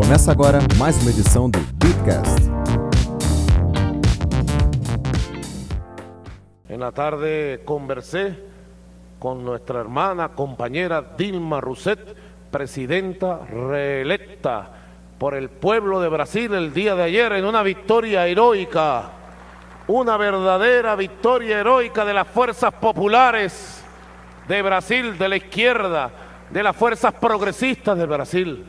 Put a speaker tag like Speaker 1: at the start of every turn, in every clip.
Speaker 1: Começa agora mais uma edição do Beatcast.
Speaker 2: En la tarde conversé con nuestra hermana, compañera Dilma Rousseff, presidenta reelecta por el pueblo de Brasil el día de ayer en una victoria heroica, una verdadera victoria heroica de las fuerzas populares de Brasil, de la izquierda, de las fuerzas progresistas de Brasil.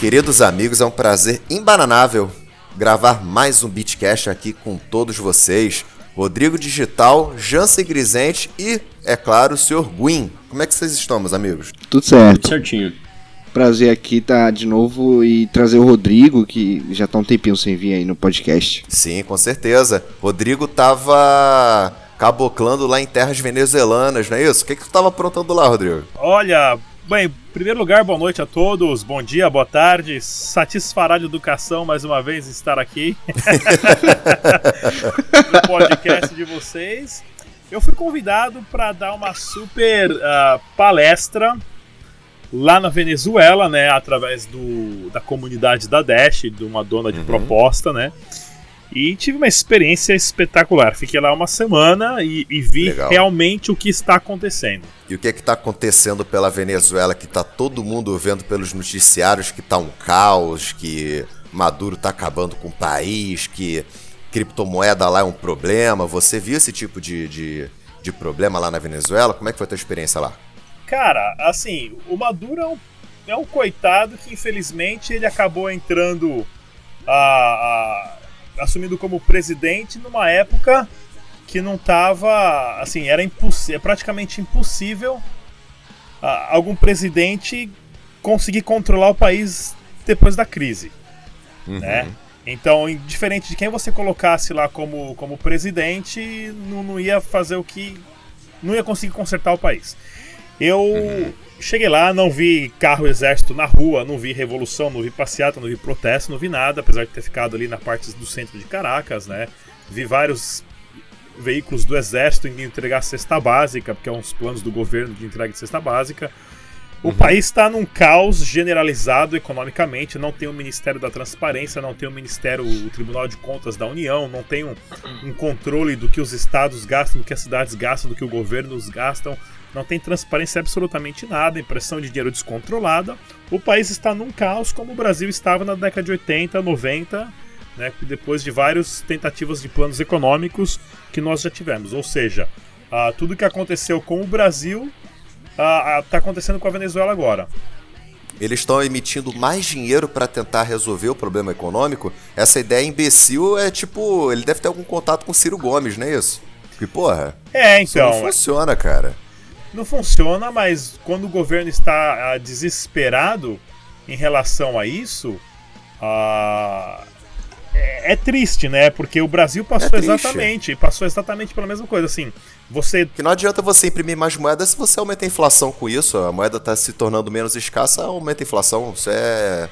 Speaker 3: Queridos amigos, é um prazer imbananável gravar mais um Beatcast aqui com todos vocês. Rodrigo Digital, Jansen Grisente e, é claro, o Sr. Guin. Como é que vocês estão, meus amigos?
Speaker 4: Tudo certo.
Speaker 5: Tudo certinho.
Speaker 4: Prazer aqui estar tá de novo e trazer o Rodrigo, que já tá um tempinho sem vir aí no podcast.
Speaker 3: Sim, com certeza. Rodrigo tava caboclando lá em terras venezuelanas, não é isso? O que, que tu tava aprontando lá, Rodrigo?
Speaker 5: Olha, Bem, em primeiro lugar, boa noite a todos, bom dia, boa tarde. Satisfará de educação mais uma vez estar aqui no podcast de vocês. Eu fui convidado para dar uma super uh, palestra lá na Venezuela, né, através do, da comunidade da Dash, de uma dona de uhum. proposta, né. E tive uma experiência espetacular. Fiquei lá uma semana e, e vi Legal. realmente o que está acontecendo.
Speaker 3: E o que é está acontecendo pela Venezuela que está todo mundo vendo pelos noticiários que está um caos, que Maduro está acabando com o país, que criptomoeda lá é um problema. Você viu esse tipo de, de, de problema lá na Venezuela? Como é que foi a tua experiência lá?
Speaker 5: Cara, assim, o Maduro é um, é um coitado que infelizmente ele acabou entrando a, a assumindo como presidente numa época que não estava assim era impossível é praticamente impossível uh, algum presidente conseguir controlar o país depois da crise uhum. né então diferente de quem você colocasse lá como, como presidente não, não ia fazer o que não ia conseguir consertar o país eu uhum. Cheguei lá, não vi carro exército na rua, não vi revolução, não vi passeata, não vi protesto, não vi nada, apesar de ter ficado ali na parte do centro de Caracas, né? Vi vários veículos do exército indo entregar cesta básica, porque é uns planos do governo de entrega de cesta básica. O uhum. país está num caos generalizado economicamente, não tem o Ministério da Transparência, não tem o Ministério, o Tribunal de Contas da União, não tem um, um controle do que os estados gastam, do que as cidades gastam, do que o governo gastam não tem transparência absolutamente nada, impressão de dinheiro descontrolada. O país está num caos como o Brasil estava na década de 80, 90, né, depois de várias tentativas de planos econômicos que nós já tivemos. Ou seja, uh, tudo que aconteceu com o Brasil está uh, uh, acontecendo com a Venezuela agora.
Speaker 3: Eles estão emitindo mais dinheiro para tentar resolver o problema econômico. Essa ideia imbecil é tipo. Ele deve ter algum contato com Ciro Gomes, não é isso? Que porra.
Speaker 5: É, então.
Speaker 3: Isso não funciona, cara
Speaker 5: não funciona, mas quando o governo está ah, desesperado em relação a isso, uh, é, é, triste, né? Porque o Brasil passou é exatamente, passou exatamente pela mesma coisa. Assim, você.
Speaker 3: Que não adianta você imprimir mais moeda se você aumenta a inflação com isso. A moeda está se tornando menos escassa, aumenta a inflação. Isso é.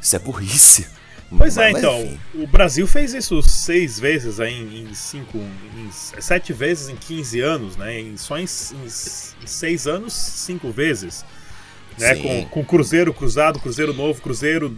Speaker 3: Isso é burrice.
Speaker 5: Pois é, então. Enfim. O Brasil fez isso seis vezes aí em, cinco. Em, sete vezes em 15 anos, né? Em, só em, em, em seis anos, cinco vezes. Né? Com, com Cruzeiro cruzado, Cruzeiro novo, Cruzeiro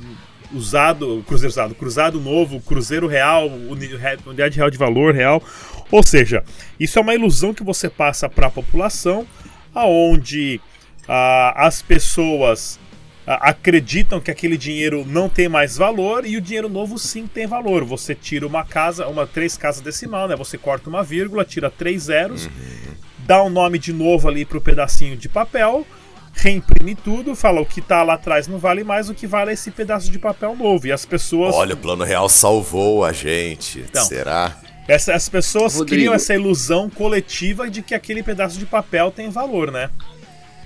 Speaker 5: usado, Cruzeiro usado, Cruzado novo, Cruzeiro real, unidade real de valor real. Ou seja, isso é uma ilusão que você passa para a população, aonde ah, as pessoas acreditam que aquele dinheiro não tem mais valor e o dinheiro novo sim tem valor. Você tira uma casa, uma três casas decimal, né? Você corta uma vírgula, tira três zeros, uhum. dá um nome de novo ali pro pedacinho de papel, reimprime tudo, fala o que tá lá atrás não vale mais, o que vale é esse pedaço de papel novo. E as pessoas.
Speaker 3: Olha, o plano real salvou a gente. Então, Será?
Speaker 5: Essa, as pessoas Rodrigo. criam essa ilusão coletiva de que aquele pedaço de papel tem valor, né?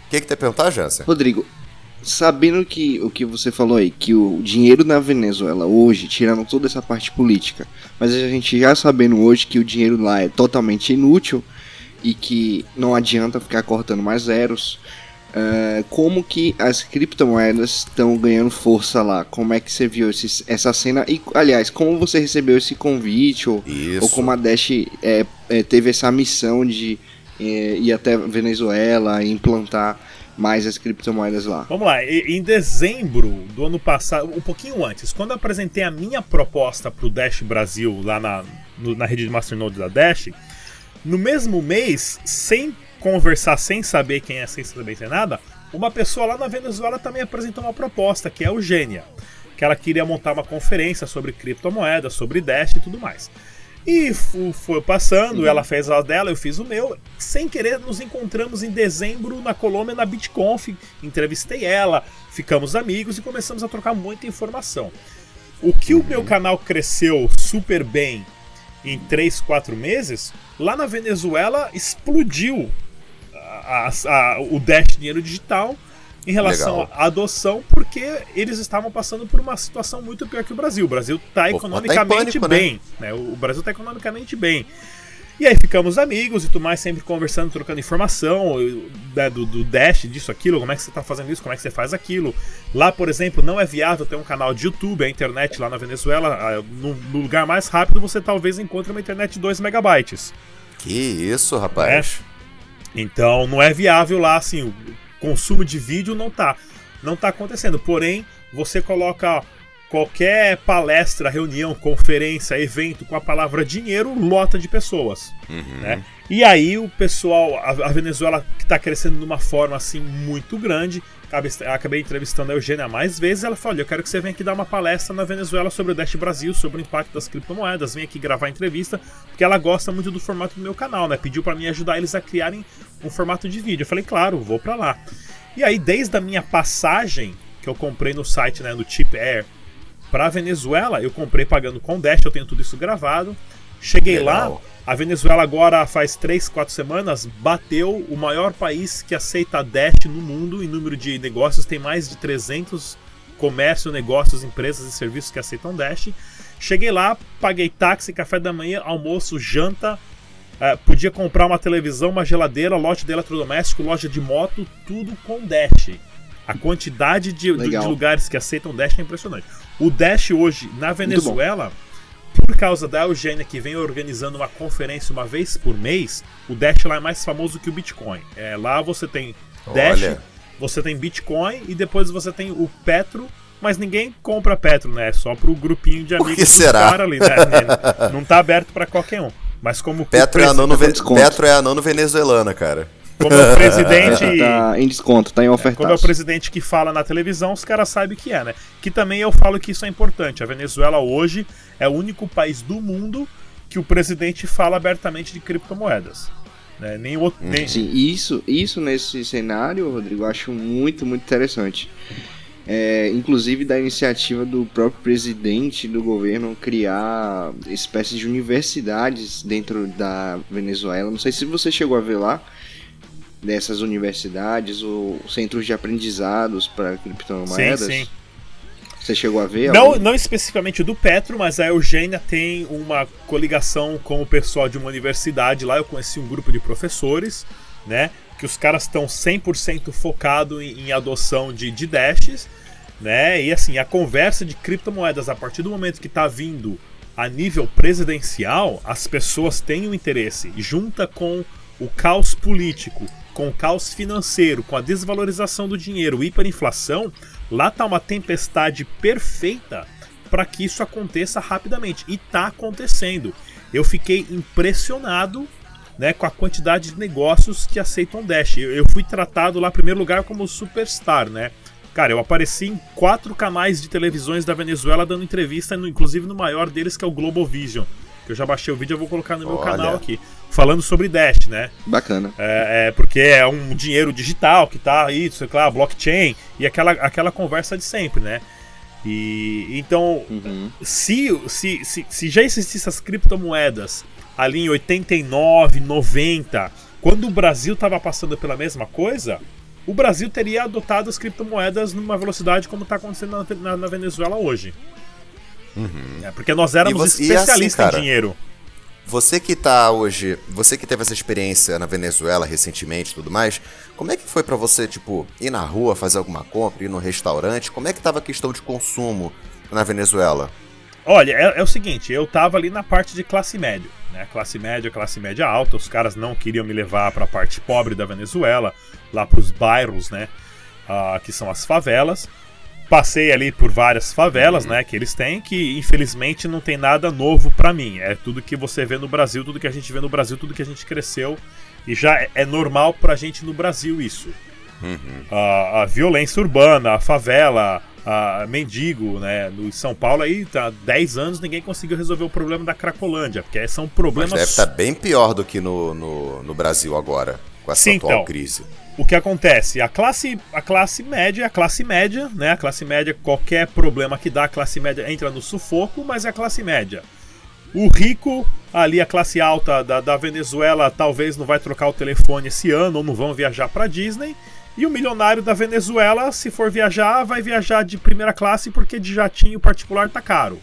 Speaker 3: O que, que tem que perguntar, Jansen?
Speaker 4: Rodrigo, sabendo que o que você falou aí, que o dinheiro na Venezuela hoje, tirando toda essa parte política, mas a gente já sabendo hoje que o dinheiro lá é totalmente inútil e que não adianta ficar cortando mais zeros. Uh, como que as criptomoedas estão ganhando força lá? Como é que você viu esse, essa cena? E, aliás, como você recebeu esse convite? Ou, ou como a Dash é, é, teve essa missão de é, ir até Venezuela e implantar mais as criptomoedas lá?
Speaker 5: Vamos lá, em dezembro do ano passado, um pouquinho antes, quando eu apresentei a minha proposta para o Dash Brasil lá na, no, na rede de Masternode da Dash, no mesmo mês, sem conversar sem saber quem é, sem saber sem nada, uma pessoa lá na Venezuela também apresentou uma proposta, que é a Eugênia, que ela queria montar uma conferência sobre criptomoedas, sobre Dash e tudo mais. E foi passando, uhum. ela fez a dela, eu fiz o meu. Sem querer, nos encontramos em dezembro na Colômbia, na BitConf. Entrevistei ela, ficamos amigos e começamos a trocar muita informação. O que o meu canal cresceu super bem em 3, 4 meses, lá na Venezuela explodiu a, a, o Dash Dinheiro Digital em relação Legal. à adoção, porque eles estavam passando por uma situação muito pior que o Brasil. O Brasil está economicamente tá pânico, né? bem. Né? O Brasil está economicamente bem. E aí ficamos amigos e tudo mais, sempre conversando, trocando informação né, do, do, Dash, disso, aquilo, como é que você está fazendo isso, como é que você faz aquilo. Lá, por exemplo, não é viável ter um canal de YouTube, a internet lá na Venezuela, no, no lugar mais rápido você talvez encontre uma internet de 2 megabytes.
Speaker 3: Que isso, rapaz.
Speaker 5: É. Então não é viável lá, assim, consumo de vídeo não tá, não tá acontecendo. Porém, você coloca qualquer palestra, reunião, conferência, evento com a palavra dinheiro, lota de pessoas. Uhum. Né? E aí o pessoal, a, Venezuela que está crescendo de uma forma assim muito grande, acabei entrevistando a Eugênia mais vezes, ela falou, eu quero que você venha aqui dar uma palestra na Venezuela sobre o Dash Brasil, sobre o impacto das criptomoedas, vem aqui gravar entrevista, porque ela gosta muito do formato do meu canal, né? Pediu para mim ajudar eles a criarem um formato de vídeo. Eu falei, claro, vou para lá. E aí, desde a minha passagem que eu comprei no site, né, do Chip Air, para Venezuela, eu comprei pagando com Dash, eu tenho tudo isso gravado. Cheguei Legal. lá, a Venezuela agora faz 3, 4 semanas bateu o maior país que aceita Dash no mundo em número de negócios, tem mais de 300 comércio, negócios, empresas e serviços que aceitam Dash. Cheguei lá, paguei táxi, café da manhã, almoço, janta, uh, podia comprar uma televisão, uma geladeira, loja de eletrodoméstico, loja de moto, tudo com Dash. A quantidade de, de, de lugares que aceitam Dash é impressionante. O Dash hoje na Venezuela por causa da Eugênia que vem organizando uma conferência uma vez por mês, o Dash lá é mais famoso que o Bitcoin. É, lá você tem Dash, Olha. você tem Bitcoin e depois você tem o Petro, mas ninguém compra Petro, né? É só pro grupinho de amigos
Speaker 3: que será?
Speaker 5: ali, né? Não tá aberto para qualquer um. Mas como
Speaker 3: Petro, é a nono, Petro é a nono venezuelana, cara.
Speaker 5: Como é o presidente.
Speaker 4: tá em desconto, tá em oferta.
Speaker 5: Como é o presidente que fala na televisão, os caras sabem que é, né? Que também eu falo que isso é importante. A Venezuela hoje é o único país do mundo que o presidente fala abertamente de criptomoedas. Né? Nem outro. Nem...
Speaker 4: Sim, isso, isso nesse cenário, Rodrigo, eu acho muito, muito interessante. É, inclusive da iniciativa do próprio presidente do governo criar espécies de universidades dentro da Venezuela. Não sei se você chegou a ver lá, dessas universidades ou centros de aprendizados para criptomoedas? Sim, sim. Você chegou a ver?
Speaker 5: Não, não especificamente do Petro, mas a Eugênia tem uma coligação com o pessoal de uma universidade lá. Eu conheci um grupo de professores, né? Que os caras estão 100% focados em, em adoção de, de dashes, né? E assim, a conversa de criptomoedas, a partir do momento que está vindo a nível presidencial, as pessoas têm o um interesse. Junta com o caos político, com o caos financeiro, com a desvalorização do dinheiro, hiperinflação, lá tá uma tempestade perfeita para que isso aconteça rapidamente. E tá acontecendo. Eu fiquei impressionado né, com a quantidade de negócios que aceitam Dash. Eu, eu fui tratado lá, em primeiro lugar, como superstar, né? Cara, eu apareci em quatro canais de televisões da Venezuela dando entrevista, inclusive no maior deles, que é o Global Vision que eu já baixei o vídeo eu vou colocar no meu Olha. canal aqui. Falando sobre Dash, né?
Speaker 4: Bacana.
Speaker 5: É, é, porque é um dinheiro digital que tá aí, sei lá, blockchain, e aquela, aquela conversa de sempre, né? E então, uhum. se, se, se, se já existissem as criptomoedas ali em 89, 90, quando o Brasil estava passando pela mesma coisa, o Brasil teria adotado as criptomoedas numa velocidade como está acontecendo na, na, na, Venezuela hoje. Uhum. É, porque nós éramos você, especialistas assim, cara, em dinheiro.
Speaker 3: Você que tá hoje, você que teve essa experiência na Venezuela recentemente e tudo mais, como é que foi para você, tipo, ir na rua fazer alguma compra, ir no restaurante? Como é que tava a questão de consumo na Venezuela?
Speaker 5: Olha, é, é, o seguinte, eu tava ali na parte de classe média, né? Classe média, classe média alta. Os caras não queriam me levar para a parte pobre da Venezuela, lá para os bairros, né? Uh, que são as favelas. Passei ali por várias favelas, uhum. né? Que eles têm, que infelizmente não tem nada novo para mim. É tudo que você vê no Brasil, tudo que a gente vê no Brasil, tudo que a gente cresceu. E já é, é normal pra gente no Brasil isso. Uhum. Uh, a violência urbana, a favela, uh, mendigo, né? No São Paulo aí, tá 10 anos ninguém conseguiu resolver o problema da Cracolândia, porque são problemas. Mas
Speaker 3: deve estar tá bem pior do que no, no, no, Brasil agora, com essa Sim, atual então, crise.
Speaker 5: O que acontece? A classe, a classe média a classe média, né? A classe média, qualquer problema que dá, a classe média entra no sufoco, mas é a classe média. O rico, ali a classe alta da, da Venezuela, talvez não vai trocar o telefone esse ano ou não vão viajar para Disney. E o milionário da Venezuela, se for viajar, vai viajar de primeira classe porque de jatinho particular tá caro.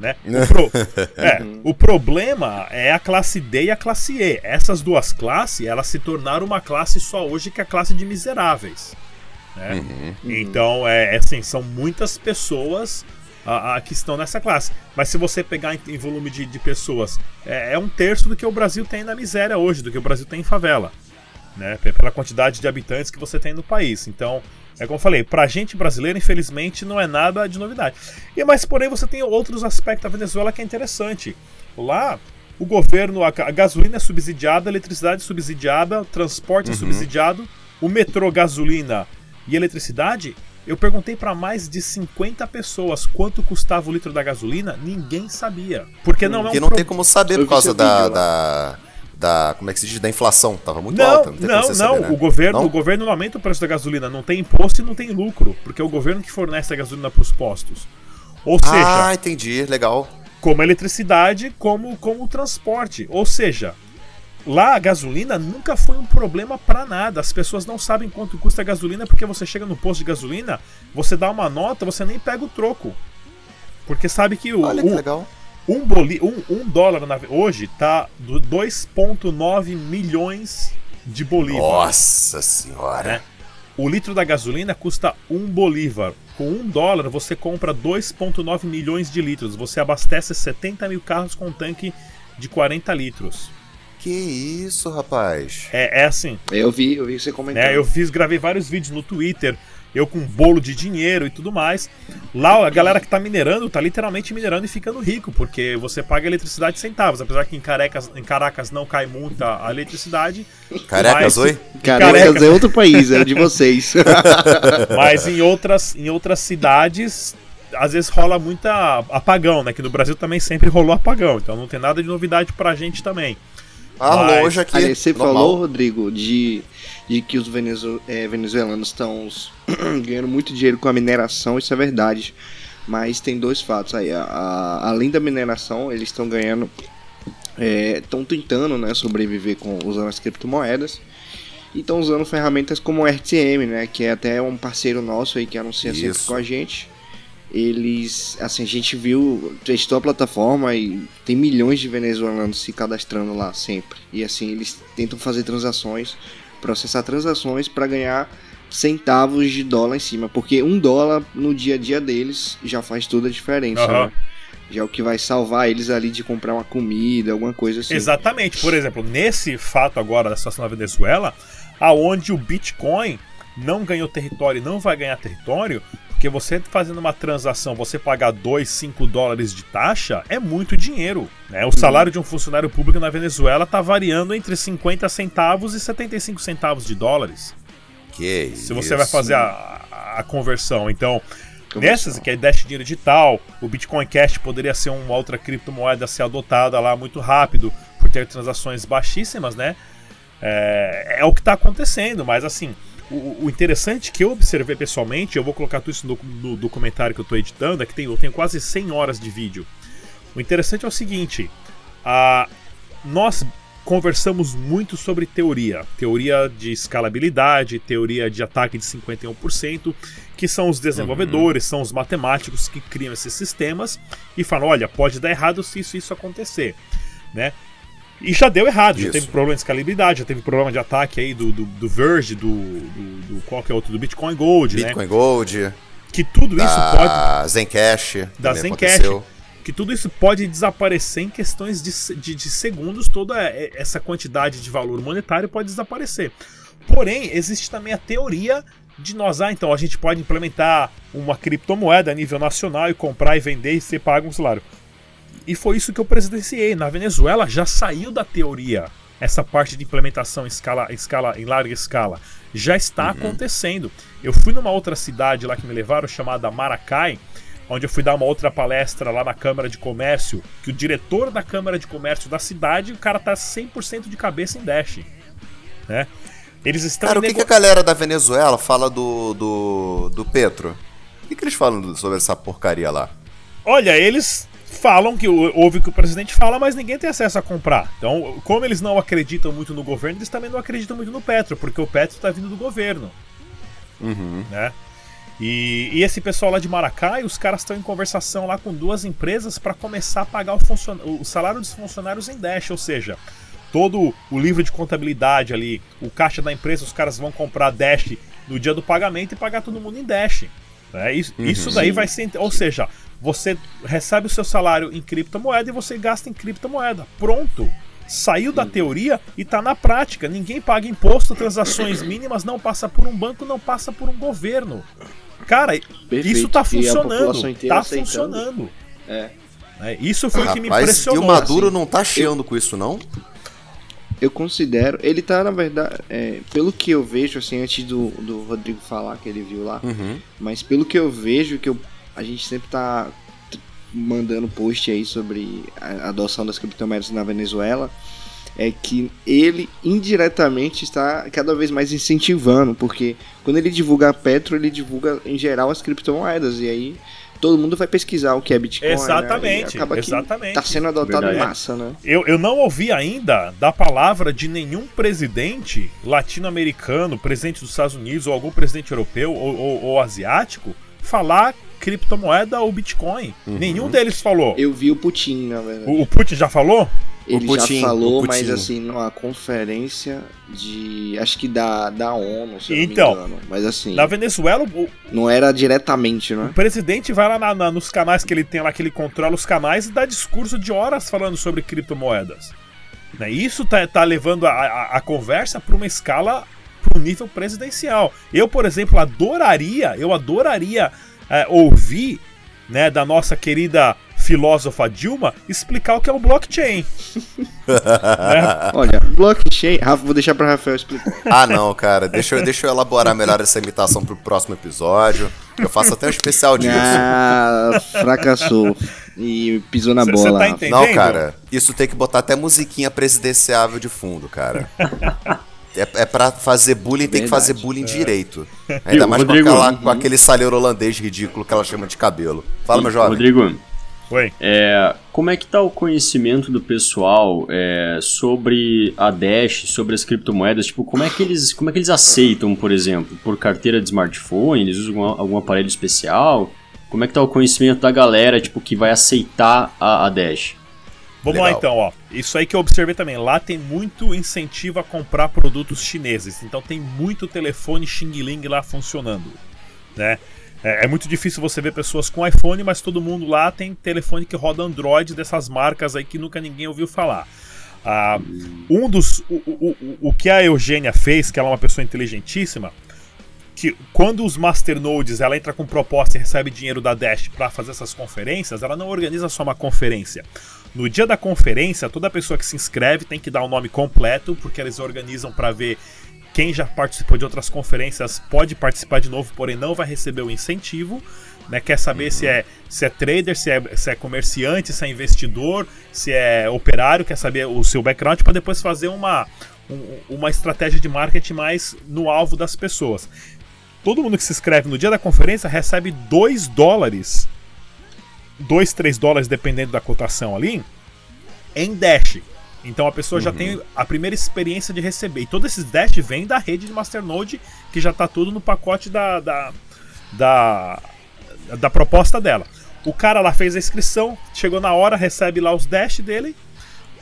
Speaker 5: Né? O, pro... é, o problema é a classe D e a classe E. Essas duas classes, elas se tornaram uma classe só hoje que é a classe de miseráveis. Né? Uhum, uhum. Então, é, é assim, são muitas pessoas a, a, que estão nessa classe. Mas se você pegar em, em volume de, de pessoas, é, é, um terço do que o Brasil tem na miséria hoje, do que o Brasil tem em favela né? Pela quantidade de habitantes que você tem no país. Então, é como eu falei, pra gente brasileiro, infelizmente, não é nada de novidade. E mas porém você tem outros aspectos da Venezuela que é interessante. Lá, o governo, a, gasolina é subsidiada, a eletricidade é subsidiada, o transporte é uhum. é subsidiado, o metrô, gasolina e eletricidade. Eu perguntei para mais de 50 pessoas quanto custava o litro da gasolina, ninguém sabia. Porque não é um
Speaker 3: não pro... tem como saber por causa da, da da como é que se diz? Da inflação tava muito
Speaker 5: não,
Speaker 3: alta
Speaker 5: não não, não saber, né? o governo não? o governo não aumenta o preço da gasolina não tem imposto e não tem lucro porque é o governo que fornece a gasolina para os postos. Ou seja
Speaker 3: ah entendi legal.
Speaker 5: como a eletricidade como como o transporte. Ou seja lá a gasolina nunca foi um problema para nada. As pessoas não sabem quanto custa a gasolina porque você chega no posto de gasolina você dá uma nota você nem pega o troco. Porque sabe que o,
Speaker 3: Olha que legal
Speaker 5: um, boli, um, um dólar na, hoje tá 2,9 milhões de bolívares.
Speaker 3: Nossa senhora! Né?
Speaker 5: O litro da gasolina custa um bolívar. Com um dólar você compra 2,9 milhões de litros. Você abastece 70 mil carros com um tanque de 40 litros.
Speaker 3: Que isso, rapaz?
Speaker 5: É, é assim.
Speaker 4: Eu vi, eu vi você comentando.
Speaker 5: É, eu fiz, gravei vários vídeos no Twitter eu com um bolo de dinheiro e tudo mais. Lá a galera que tá minerando, tá literalmente minerando e ficando rico, porque você paga eletricidade centavos, apesar que em Caracas, em Caracas não cai multa a eletricidade.
Speaker 3: Caracas, mas, oi?
Speaker 4: Caracas, Caracas é outro país, é de vocês.
Speaker 5: mas em outras, em outras cidades às vezes rola muita apagão, né? Que no Brasil também sempre rolou apagão, então não tem nada de novidade pra gente também.
Speaker 3: Ah, Mas, longe aqui.
Speaker 4: Você normal. falou, Rodrigo, de, de que os venezu é, venezuelanos estão ganhando muito dinheiro com a mineração, isso é verdade. Mas tem dois fatos aí. A, a, além da mineração, eles estão ganhando. Estão é, tentando né, sobreviver com usando as criptomoedas. E estão usando ferramentas como o RTM, né? Que é até um parceiro nosso aí que anuncia Isso. sempre com a gente eles, assim, a gente viu, testou a plataforma e tem milhões de venezuelanos se cadastrando lá sempre. E assim, eles tentam fazer transações, processar transações para ganhar centavos de dólar em cima, porque um dólar no dia a dia deles já faz toda a diferença, uhum. né? Já é o que vai salvar eles ali de comprar uma comida, alguma coisa assim.
Speaker 5: Exatamente. Por exemplo, nesse fato agora da situação na Venezuela, aonde o Bitcoin não ganhou território e não vai ganhar território, porque você fazendo uma transação, você pagar 2, 5 dólares de taxa é muito dinheiro. Né? O salário de um funcionário público na Venezuela está variando entre 50 centavos e 75 centavos de dólares.
Speaker 3: Que
Speaker 5: Se você vai fazer a, a conversão. Então, Nessas que é Dash Dinheiro Digital, o Bitcoin Cash poderia ser uma outra criptomoeda a ser adotada lá muito rápido, por ter transações baixíssimas, né? É, é o que está acontecendo, mas assim, o, o, interessante que eu observei pessoalmente, eu vou colocar tudo isso no, no documentário que eu estou editando, é que tem, eu tenho quase 100 horas de vídeo. O interessante é o seguinte: a, nós conversamos muito sobre teoria, teoria de escalabilidade, teoria de ataque de 51%, que são os desenvolvedores, uhum. são os matemáticos que criam esses sistemas e falam, olha, pode dar errado se isso, isso acontecer, né? E já deu errado, isso. já teve problema de escalabilidade, já teve problema de ataque aí do, do, do Verge, do, do, do, Qual que é outro? Do Bitcoin Gold,
Speaker 3: Bitcoin
Speaker 5: né?
Speaker 3: Bitcoin Gold.
Speaker 5: Que tudo isso pode.
Speaker 3: Zencash.
Speaker 5: Da Zencash. Aconteceu que tudo isso pode desaparecer em questões de, de, de, segundos, toda essa quantidade de valor monetário pode desaparecer. Porém, existe também a teoria de nós, ah, então a gente pode implementar uma criptomoeda a nível nacional e comprar e vender e ser pago um salário. E foi isso que eu presidenciei. Na Venezuela já saiu da teoria essa parte de implementação em, escala, escala, em larga escala. Já está uhum. acontecendo. Eu fui numa outra cidade lá que me levaram, chamada Maracay, onde eu fui dar uma outra palestra lá na Câmara de Comércio, que o diretor da Câmara de Comércio da cidade, o cara tá 100% de cabeça em Dash. Né? Eles estão
Speaker 3: Cara, o que, que, a galera da Venezuela fala do, do, do Petro? O que, que eles falam sobre essa porcaria lá?
Speaker 5: Olha, eles falam que ouve o que o presidente fala, mas ninguém tem acesso a comprar. Então, como eles não acreditam muito no governo, eles também não acreditam muito no Petro, porque o Petro está vindo do governo.
Speaker 3: Uhum.
Speaker 5: Né? E, e, esse pessoal lá de Maracai, os caras estão em conversação lá com duas empresas para começar a pagar o, o, salário dos funcionários em Dash, ou seja, todo o livro de contabilidade ali, o caixa da empresa, os caras vão comprar Dash no dia do pagamento e pagar todo mundo em Dash. Né? Isso, uhum, isso daí vai ser. Ou seja, você recebe o seu salário em criptomoeda e você gasta em criptomoeda. Pronto! Saiu da teoria e está na prática. Ninguém paga imposto, transações mínimas não passa por um banco, não passa por um governo. Cara, Perfeito. isso tá funcionando. Tá funcionando. É. é. Isso foi o que me impressionou.
Speaker 3: E o Maduro assim, não tá cheando eu, com isso, não?
Speaker 4: Eu considero. Ele tá, na verdade, é, pelo que eu vejo, assim, antes do, do Rodrigo falar que ele viu lá,
Speaker 3: uhum.
Speaker 4: mas pelo que eu vejo, que eu, a gente sempre tá mandando post aí sobre a adoção das criptomoedas na Venezuela é que ele indiretamente está cada vez mais incentivando, porque quando ele divulga a Petro, ele divulga em geral as criptomoedas, e aí todo mundo vai pesquisar o que é Bitcoin.
Speaker 5: Né? Exatamente, né? exatamente.
Speaker 4: Está sendo adotado Verdade. em massa, né?
Speaker 5: Eu, eu não ouvi ainda da palavra de nenhum presidente latino-americano, presidente dos Estados Unidos, ou algum presidente europeu ou, ou, ou asiático, falar criptomoeda ou Bitcoin. Uhum. Nenhum deles falou.
Speaker 4: Eu vi o Putin, na verdade. O,
Speaker 5: o Putin já falou?
Speaker 4: Ele Putin, já falou, mas assim, numa conferência de. Acho que da, da ONU, se então, não me engano. Mas assim.
Speaker 5: Na Venezuela. O,
Speaker 4: não era diretamente, né?
Speaker 5: O presidente vai lá na, na, nos canais que ele tem lá, que ele controla os canais e dá discurso de horas falando sobre criptomoedas. Né? Isso tá, tá levando a, a, a conversa para uma escala para um nível presidencial. Eu, por exemplo, adoraria, eu adoraria é, ouvir né, da nossa querida filósofa Dilma explicar o que é o blockchain.
Speaker 4: né? Olha, blockchain. Rafa, vou deixar para Rafael explicar.
Speaker 3: Ah, não, cara. Deixa eu, deixa eu elaborar melhor essa imitação pro próximo episódio. Eu faço até um especial disso.
Speaker 4: Ah, fracassou. E pisou na cê, bola.
Speaker 5: Cê tá?
Speaker 3: Não, cara. Isso tem que botar até musiquinha presidenciável de fundo, cara. É, é pra fazer bullying, Verdade. tem que fazer bullying é. direito. Ainda mais Rodrigo, com, aquela, com aquele saleiro holandês ridículo que ela chama de cabelo. Fala, meu jovem.
Speaker 6: Rodrigo,
Speaker 5: Oi.
Speaker 6: É, como é que tá o conhecimento do pessoal é, sobre a Dash, sobre as criptomoedas? Tipo, como é que eles, como é que eles aceitam, por exemplo, por carteira de smartphone? Eles usam algum, algum aparelho especial? Como é que tá o conhecimento da galera, tipo, que vai aceitar a, a Dash?
Speaker 5: Vamos Legal. lá então, ó. Isso aí que eu observei também. Lá tem muito incentivo a comprar produtos chineses. Então tem muito telefone Xing Ling lá funcionando, né? É, é, muito difícil você ver pessoas com iPhone, mas todo mundo lá tem telefone que roda Android dessas marcas aí que nunca ninguém ouviu falar. Ah, um dos. O, o, o, que a Eugênia fez, que ela é uma pessoa inteligentíssima, que quando os masternodes ela entra com proposta e recebe dinheiro da Dash para fazer essas conferências, ela não organiza só uma conferência. No dia da conferência, toda pessoa que se inscreve tem que dar o nome completo, porque eles organizam para ver quem já participou de outras conferências pode participar de novo, porém não vai receber o incentivo. Né? Quer saber uhum. se, é, se é trader, se é, se é comerciante, se é investidor, se é operário, quer saber o seu background para depois fazer uma, um, uma estratégia de marketing mais no alvo das pessoas. Todo mundo que se inscreve no dia da conferência recebe 2 dólares, 2, 3 dólares dependendo da cotação ali, em Dash. Então a pessoa uhum. já tem a primeira experiência de receber. E todos esses Dash vêm da rede de Masternode, que já está tudo no pacote da, da, da, da proposta dela. O cara lá fez a inscrição, chegou na hora, recebe lá os Dash dele,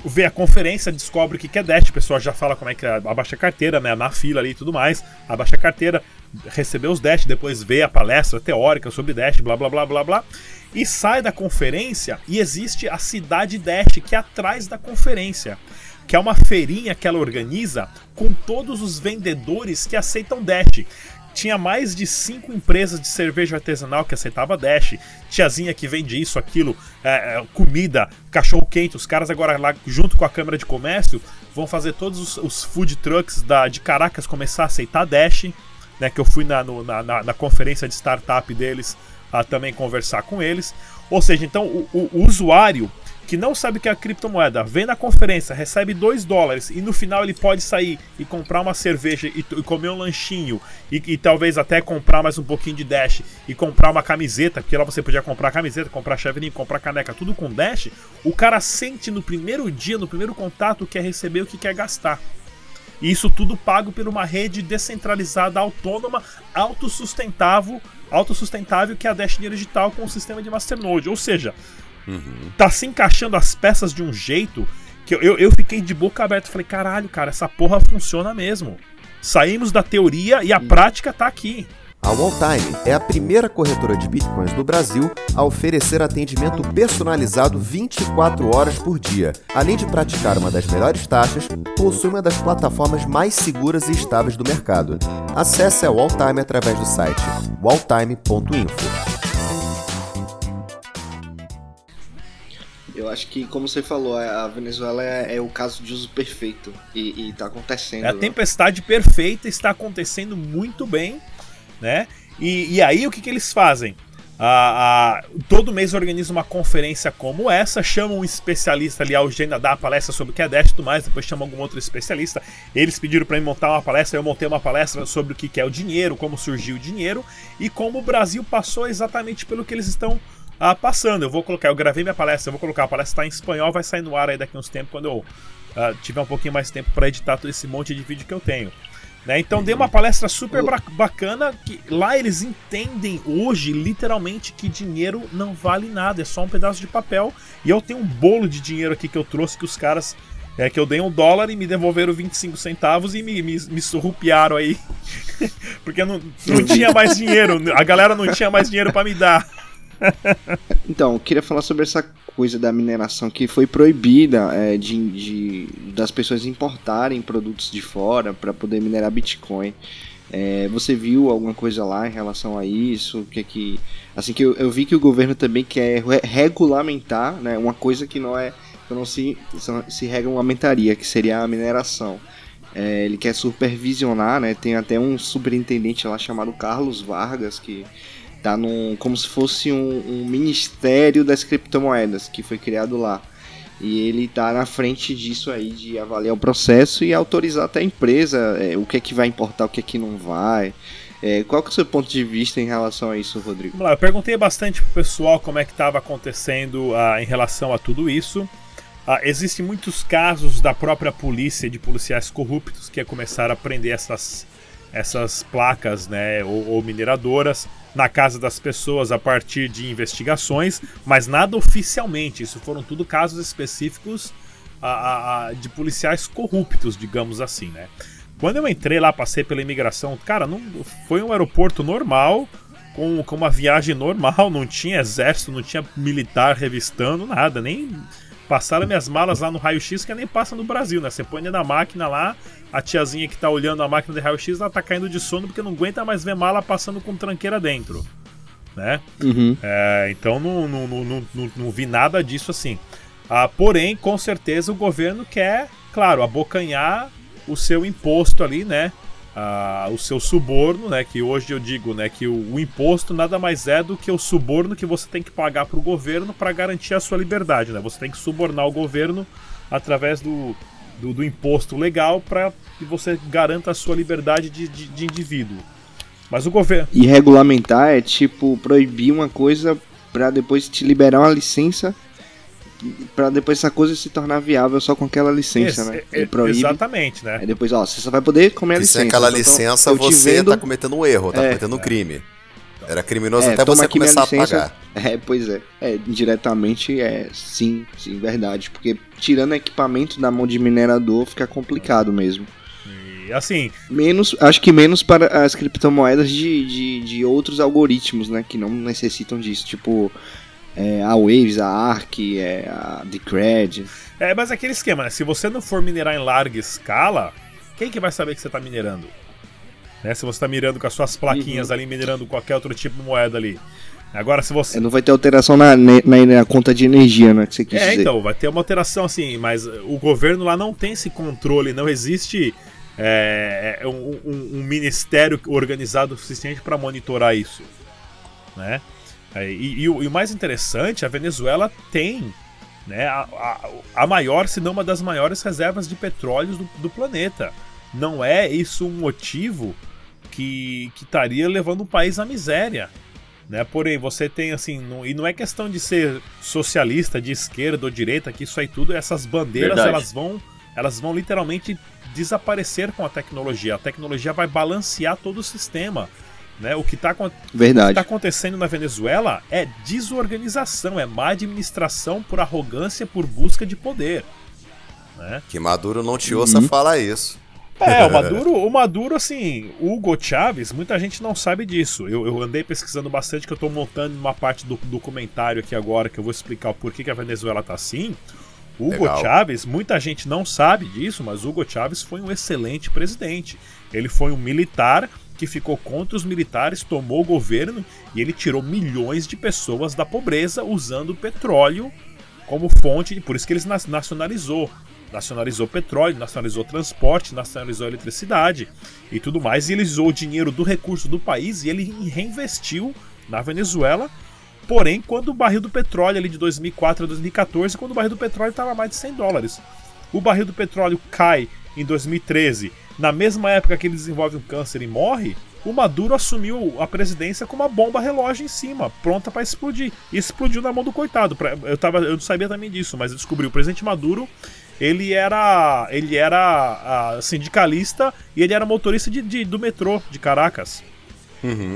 Speaker 5: vê a conferência, descobre o que é Dash, o pessoal já fala como é que é, abaixa a carteira, né? Na fila ali e tudo mais, abaixa a carteira, recebeu os Dash, depois vê a palestra teórica sobre Dash, blá blá blá blá blá, e sai da conferência e existe a cidade Dash, que é atrás da conferência. Que é uma feirinha que ela organiza com todos os vendedores que aceitam Dash tinha mais de cinco empresas de cerveja artesanal que aceitava Dash, tiazinha que vende isso, aquilo, é, é, comida, cachorro quente. Os caras agora lá, junto com a Câmara de Comércio, vão fazer todos os, os food trucks da, de Caracas começar a aceitar Dash, né? Que eu fui na, no, na, na, na, conferência de startup deles a também conversar com eles. Ou seja, então o, o, o usuário que não sabe o que é a criptomoeda, vem na conferência, recebe 2 dólares e no final ele pode sair e comprar uma cerveja e, e comer um lanchinho e, e, talvez até comprar mais um pouquinho de Dash e comprar uma camiseta, porque lá você podia comprar camiseta, comprar chaveirinho, comprar caneca, tudo com Dash, o cara sente no primeiro dia, no primeiro contato, que é receber o que quer gastar. E isso tudo pago por uma rede descentralizada, autônoma, autossustentável, autossustentável que é a Dash Dinheiro Digital com o sistema de Masternode. Ou seja, Uhum. Tá se encaixando as peças de um jeito que eu, eu, eu fiquei de boca aberta. Falei, caralho, cara, essa porra funciona mesmo. Saímos da teoria e a prática tá aqui.
Speaker 1: A Walltime é a primeira corretora de bitcoins do Brasil a oferecer atendimento personalizado 24 horas por dia. Além de praticar uma das melhores taxas, possui uma das plataformas mais seguras e estáveis do mercado. Acesse a Walltime através do site walltime.info.
Speaker 4: Eu acho que, como você falou, a Venezuela é, é o caso de uso perfeito e, está acontecendo. É
Speaker 5: a tempestade perfeita, está acontecendo muito bem, né? E, e aí o que, que eles fazem? Ah, ah, todo mês organiza uma conferência como essa, chama um especialista ali, a Eugênia dá a palestra sobre o que é Dash e tudo mais, depois chama algum outro especialista. Eles pediram para mim montar uma palestra, eu montei uma palestra sobre o que é o dinheiro, como surgiu o dinheiro e como o Brasil passou exatamente pelo que eles estão ah, passando. Eu vou colocar, eu gravei minha palestra, eu vou colocar a palestra está em espanhol, vai sair no ar aí daqui uns tempos quando eu ah, tiver um pouquinho mais tempo para editar todo esse monte de vídeo que eu tenho. Né? Então dei uma palestra super bacana que lá eles entendem hoje literalmente que dinheiro não vale nada, é só um pedaço de papel. E eu tenho um bolo de dinheiro aqui que eu trouxe que os caras é que eu dei um dólar e me devolveram 25 centavos e me, me, me surrupiaram aí. Porque não, não tinha mais dinheiro. A galera não tinha mais dinheiro para me dar.
Speaker 4: Então, eu queria falar sobre essa coisa da mineração que foi proibida é, de, de, das pessoas importarem produtos de fora para poder minerar Bitcoin. É, você viu alguma coisa lá em relação a isso? Que que assim que eu, eu vi que o governo também quer regulamentar, né, uma coisa que não é que não se se regulamentaria, que seria a mineração. É, ele quer supervisionar, né? Tem até um superintendente lá chamado Carlos Vargas que tá num, como se fosse um, um, ministério das criptomoedas que foi criado lá. E ele tá na frente disso aí, de avaliar o processo e autorizar até a empresa é, o que é que vai importar, o que é que não vai. É, qual que é o seu ponto de vista em relação a isso, Rodrigo?
Speaker 5: Vamos lá, eu perguntei bastante pro pessoal como é que estava acontecendo ah, em relação a tudo isso. Ah, existem muitos casos da própria polícia, de policiais corruptos, que começaram a prender essas, essas placas né, ou, ou mineradoras na casa das pessoas a partir de investigações, mas nada oficialmente. Isso foram tudo casos específicos a, a, a, de policiais corruptos, digamos assim, né? Quando eu entrei lá, passei pela imigração, cara, não foi um aeroporto normal, com, com uma viagem normal, não tinha exército, não tinha militar revistando, nada, nem passaram minhas malas lá no raio-x que nem passa no Brasil, né? Você põe na máquina lá, a tiazinha que tá olhando a máquina de raio-x, ela tá caindo de sono porque não aguenta mais ver mala passando com tranqueira dentro. Né?
Speaker 4: Uhum.
Speaker 5: É, então não, não, não, não, não vi nada disso assim. Ah, porém, com certeza o governo quer, claro, abocanhar o seu imposto ali, né? O seu suborno, né? Que hoje eu digo, né? Que o, o imposto nada mais é do que o suborno que você tem que pagar para o governo para garantir a sua liberdade, né? Você tem que subornar o governo através do, do, do imposto legal para que você garanta a sua liberdade de, de, de indivíduo. Mas o governo.
Speaker 4: E regulamentar é tipo proibir uma coisa para depois te liberar uma licença Pra depois essa coisa se tornar viável só com aquela licença,
Speaker 5: Esse-
Speaker 4: né?
Speaker 5: é-
Speaker 4: Ele proíbe.
Speaker 5: Exatamente, né?
Speaker 4: Aí depois, ó, você só vai poder comer a
Speaker 3: E
Speaker 4: licença.
Speaker 3: sem aquela
Speaker 4: Então,
Speaker 3: licença, você
Speaker 4: vendo-
Speaker 3: tá cometendo um erro, tá
Speaker 4: É.
Speaker 3: cometendo um crime. Era criminoso
Speaker 4: É,
Speaker 3: até você começar a pagar.
Speaker 4: É, pois é. É, indiretamente é sim, sim, verdade. Porque tirando equipamento da mão de minerador fica complicado mesmo.
Speaker 5: E assim,
Speaker 4: Menos, acho que menos para as criptomoedas de, de, de outros algoritmos, né? Que não necessitam disso. Tipo, é, a Waves, a Arc, é, a Decred.
Speaker 5: é, mas aquele esquema, né? Se você não for minerar em larga escala, quem que vai saber que você tá minerando? Né? Se você tá minerando com as suas plaquinhas ali, minerando qualquer outro tipo de moeda ali. Agora, se você.
Speaker 4: É, não vai ter alteração na, na, na conta de energia, né? Que você quis
Speaker 5: É,
Speaker 4: dizer.
Speaker 5: então, vai ter uma alteração assim, mas o governo lá não tem esse controle, não existe é, é, um, um- um ministério organizado o suficiente para monitorar isso. Né? É, E, e o, e o mais interessante, a Venezuela tem né, a, a- a maior, se não uma das maiores reservas de petróleo do, do planeta. Não é isso um motivo que, estaria levando o país à miséria. Né? Porém, você tem assim, não- e não é questão de ser socialista, de esquerda ou direita, que isso aí tudo, essas bandeiras
Speaker 6: Verdade.
Speaker 5: elas vão, elas vão literalmente desaparecer com a tecnologia. A tecnologia vai balancear todo o sistema. Né? O que está está acontecendo na Venezuela é desorganização, é má administração por arrogância, por busca de poder. Né?
Speaker 3: Que Maduro não te ouça
Speaker 4: Uhum.
Speaker 3: falar isso.
Speaker 5: É, o Maduro, o Maduro, assim, o Hugo Chávez, muita gente não sabe disso. Eu, eu andei pesquisando bastante, que eu tô montando uma parte do documentário aqui agora, que eu vou explicar o porquê que a Venezuela tá assim. O Hugo
Speaker 3: Legal.
Speaker 5: Chávez, muita gente não sabe disso, mas Hugo Chávez foi um excelente presidente. Ele foi um militar que ficou contra os militares, tomou o governo e ele tirou milhões de pessoas da pobreza usando petróleo como fonte, por isso que ele nacionalizou. Nacionalizou petróleo, nacionalizou transporte, nacionalizou eletricidade e tudo mais. E ele usou o dinheiro do recurso do país e ele reinvestiu na Venezuela. Porém, quando o barril do petróleo ali de 2004 a 2014, quando o barril do petróleo estava mais de 100 dólares. O barril do petróleo cai em 2013, na mesma época que ele desenvolve um câncer e morre, o Maduro assumiu a presidência com uma bomba relógio em cima, pronta para explodir. E explodiu na mão do coitado. Eu, tava, eu não sabia também disso, mas eu descobri. O presidente Maduro, ele era, ele era ah, sindicalista e ele era motorista de, de- do metrô de Caracas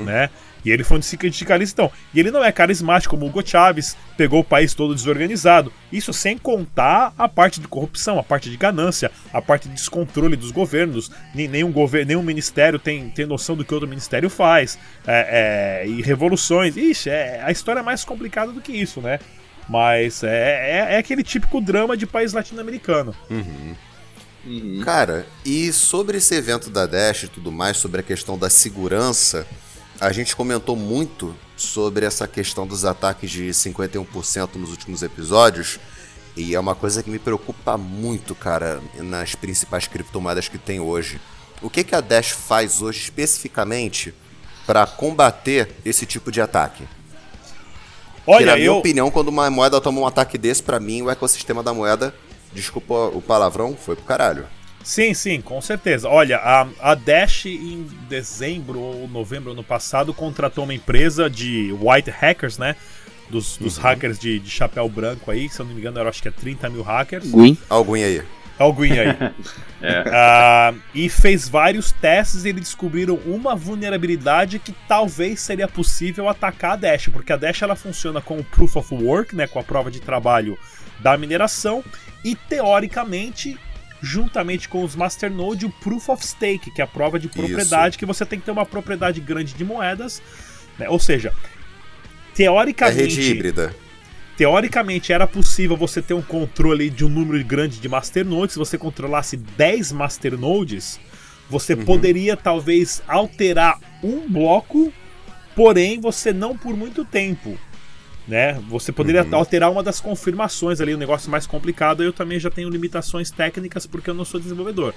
Speaker 5: né? E ele foi um sindicalista, então. E ele não é carismático como o Hugo Chávez, pegou o país todo desorganizado. Isso sem contar a parte de corrupção, a parte de ganância, a parte de descontrole dos governos. Nem- Nenhum, governo, nenhum ministério tem, tem noção do que outro ministério faz. É, é, e revoluções. Ixi, é, a história é mais complicada do que isso, né? Mas é, é, é aquele típico drama de país latino-americano.
Speaker 4: Uhum.
Speaker 3: Cara, e sobre esse evento da Dash e tudo mais, sobre a questão da segurança, a gente comentou muito sobre essa questão dos ataques de 51% nos últimos episódios. E é uma coisa que me preocupa muito, cara, nas principais criptomoedas que tem hoje. O que, que a Dash faz hoje especificamente para combater esse tipo de ataque? Porque, na
Speaker 5: Olha,
Speaker 3: minha
Speaker 5: eu.
Speaker 3: opinião, quando uma moeda toma um ataque desse, pra mim, o ecossistema da moeda, desculpa o palavrão, foi pro caralho.
Speaker 5: Sim, sim, com certeza. Olha, a, a Dash em dezembro ou novembro ano passado contratou uma empresa de white hackers, né? Dos, dos hackers de, de chapéu branco aí, se eu não me engano, eu acho que é 30 mil hackers.
Speaker 4: Gwyn.
Speaker 3: Algum aí.
Speaker 5: Alguém aí. Ah, e fez vários testes e eles descobriram uma vulnerabilidade que talvez seria possível atacar a Dash, porque a Dash ela funciona com o Proof of Work, né, com a prova de trabalho da mineração, e teoricamente, juntamente com os Masternode, o Proof of Stake, que é a prova de propriedade, que você tem que ter uma propriedade grande de moedas, né, ou seja,
Speaker 3: É
Speaker 5: teoricamente
Speaker 3: rede híbrida.
Speaker 5: teoricamente era possível você ter um controle de um número grande de masternodes. Se você controlasse 10 masternodes, você poderia talvez alterar um bloco, porém você não por muito tempo. Né? Você poderia alterar uma das confirmações ali, um negócio mais complicado. Eu também já tenho limitações técnicas porque eu não sou desenvolvedor.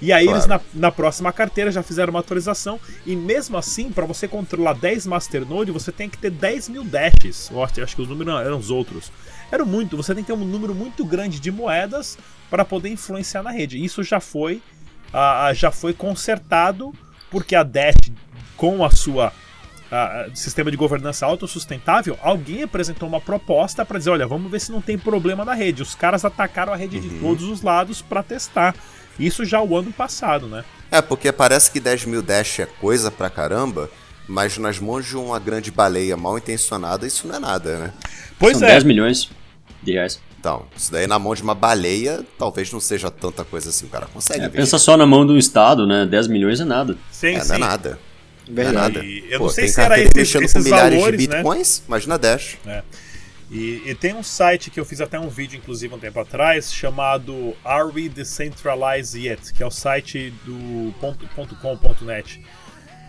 Speaker 5: E aí eles na,
Speaker 3: Claro.
Speaker 5: na próxima carteira já fizeram uma atualização. E mesmo assim, para você controlar 10 Masternode, você tem que ter 10 mil dashes. Eu acho, que os números eram os outros. Era muito, você tem que ter um número muito grande de moedas para poder influenciar na rede. Isso já foi, ah, ah, já foi consertado porque a Dash, com a sua uh, sistema de governança autossustentável, alguém apresentou uma proposta para dizer, olha, vamos ver se não tem problema na rede. Os caras atacaram a rede uhum. de todos os lados para testar. Isso já o ano passado, né?
Speaker 3: É, porque parece que 10 mil Dash é coisa pra caramba, mas nas mãos de uma grande baleia mal intencionada, isso não é nada, né?
Speaker 6: Pois São é. 10 milhões de reais.
Speaker 3: Então, isso daí na mão de uma baleia, talvez não seja tanta coisa assim, o cara consegue. É,
Speaker 6: pensa só na mão do Estado, né? 10 milhões é nada.
Speaker 3: Sim, é, sim. não é nada.
Speaker 5: Verdade. Não é nada. eu Pô, não sei se era esses, esses com milhares valores,
Speaker 3: de né? bitcoins, né? imagina Dash.
Speaker 5: É. E, e, tem um site que eu fiz até um vídeo, inclusive, um tempo atrás, chamado Are We Decentralized Yet? Que é o site do .com.net.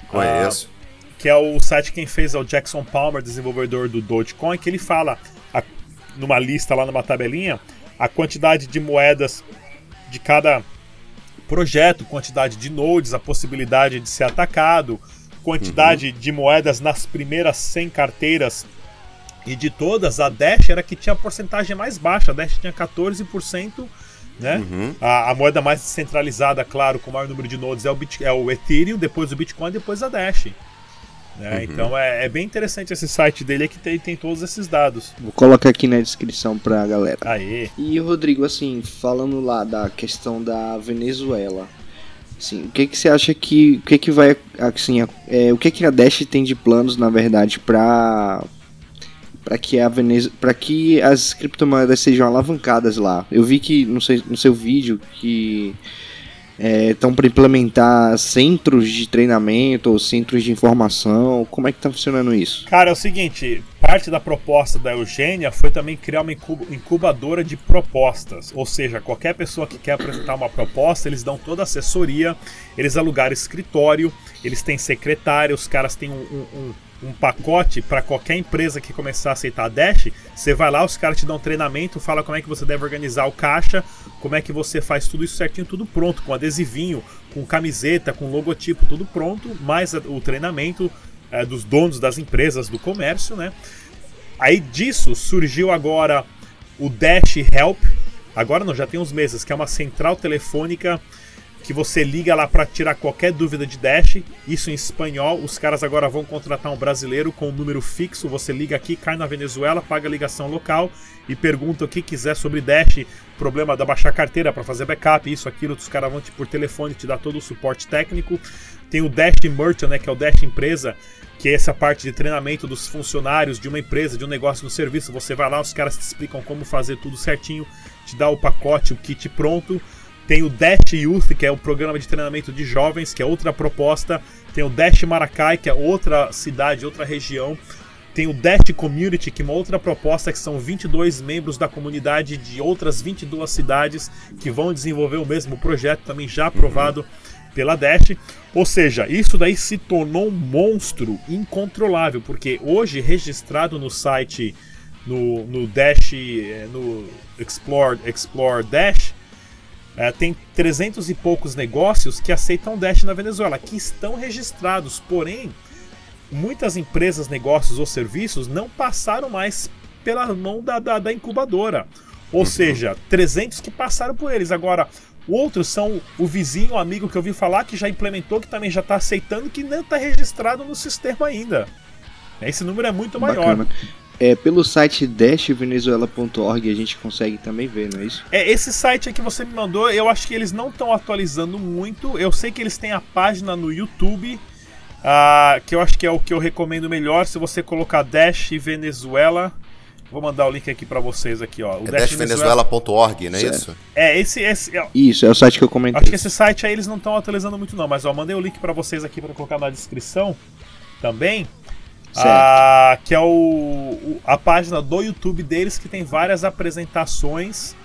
Speaker 3: Conheço.
Speaker 5: Ah, que é o site quem fez é o Jackson Palmer, desenvolvedor do Dogecoin, que ele fala a, numa lista lá numa tabelinha a quantidade de moedas de cada projeto, quantidade de nodes, a possibilidade de ser atacado, quantidade uhum. de moedas nas primeiras 100 carteiras e de todas, a Dash era que tinha a porcentagem mais baixa. A Dash tinha 14%, né? Uhum. A, a, moeda mais centralizada, claro, com o maior número de nodes é o, Bit, é o Ethereum, depois o Bitcoin, depois a Dash. Né? Uhum. Então é, é, bem interessante esse site dele que tem, tem todos esses dados.
Speaker 4: Vou colocar aqui na descrição pra galera.
Speaker 5: Aê.
Speaker 4: E Rodrigo, assim, falando lá da questão da Venezuela, assim, o que que você acha que, o que que vai, assim, é, o que que a Dash tem de planos, na verdade, para para que a Venezuela, para que as criptomoedas sejam alavancadas lá. Eu vi que no seu, no seu vídeo que estão é, para implementar centros de treinamento ou centros de informação. Como é que está funcionando isso?
Speaker 5: Cara, é o seguinte, parte da proposta da Eugênia foi também criar uma incubadora de propostas. Ou seja, qualquer pessoa que quer apresentar uma proposta, eles dão toda a assessoria, eles alugaram escritório, eles têm secretário, os caras têm um, um, um pacote para qualquer empresa que começar a aceitar a Dash, você vai lá, os caras te dão um treinamento, fala como é que você deve organizar o caixa, como é que você faz tudo isso certinho, tudo pronto, com adesivinho, com camiseta, com logotipo, tudo pronto, mais o treinamento é, dos donos das empresas do comércio, né? Aí disso surgiu agora o Dash Help, agora não, já tem uns meses, que é uma central telefônica que você liga lá para tirar qualquer dúvida de Dash, isso em espanhol. Os caras agora vão contratar um brasileiro com um número fixo. Você liga aqui, cai na Venezuela, paga a ligação local e pergunta o que quiser sobre Dash, problema da baixar carteira para fazer backup, isso, aquilo. Os caras vão te, por telefone te dar todo o suporte técnico. Tem o Dash Merchant, né, que é o Dash Empresa, que é essa parte de treinamento dos funcionários de uma empresa, de um negócio, no serviço. Você vai lá, os caras te explicam como fazer tudo certinho, te dá o pacote, o kit pronto. Tem o Dash Youth, que é o programa de treinamento de jovens, que é outra proposta. Tem o Dash Maracai, que é outra cidade, outra região. Tem o Dash Community, que é uma outra proposta, que são 22 membros da comunidade de outras 22 cidades que vão desenvolver o mesmo projeto, também já aprovado uhum. pela Dash. Ou seja, isso daí se tornou um monstro incontrolável, porque hoje registrado no site, no, no Dash, eh, no Explore, Explore Dash, é, tem 300 e poucos negócios que aceitam Dash na Venezuela, que estão registrados, porém, muitas empresas, negócios ou serviços não passaram mais pela mão da, da, da incubadora. Ou uhum. seja, 300 que passaram por eles. Agora, outros são o vizinho, o amigo que eu vi falar que já implementou, que também já está aceitando, que não está registrado no sistema ainda. Esse número é muito maior. Bacana.
Speaker 4: É, pelo site dashvenezuela.org a gente consegue também ver, não é isso?
Speaker 5: É, esse site aqui que você me mandou, eu acho que eles não estão atualizando muito. Eu sei que eles têm a página no YouTube, uh, que eu acho que é o que eu recomendo melhor. Se você colocar Dash Venezuela. Vou mandar o link aqui para vocês aqui, ó. O
Speaker 3: é dashvenezuela.org, não é certo. isso?
Speaker 5: É, esse, esse ó,
Speaker 4: Isso, é o site que eu comentei.
Speaker 5: Acho que esse site aí eles não estão atualizando muito não, mas ó, mandei o link para vocês aqui para colocar na descrição também. Ah, que é o, o, a página do YouTube deles que tem várias apresentações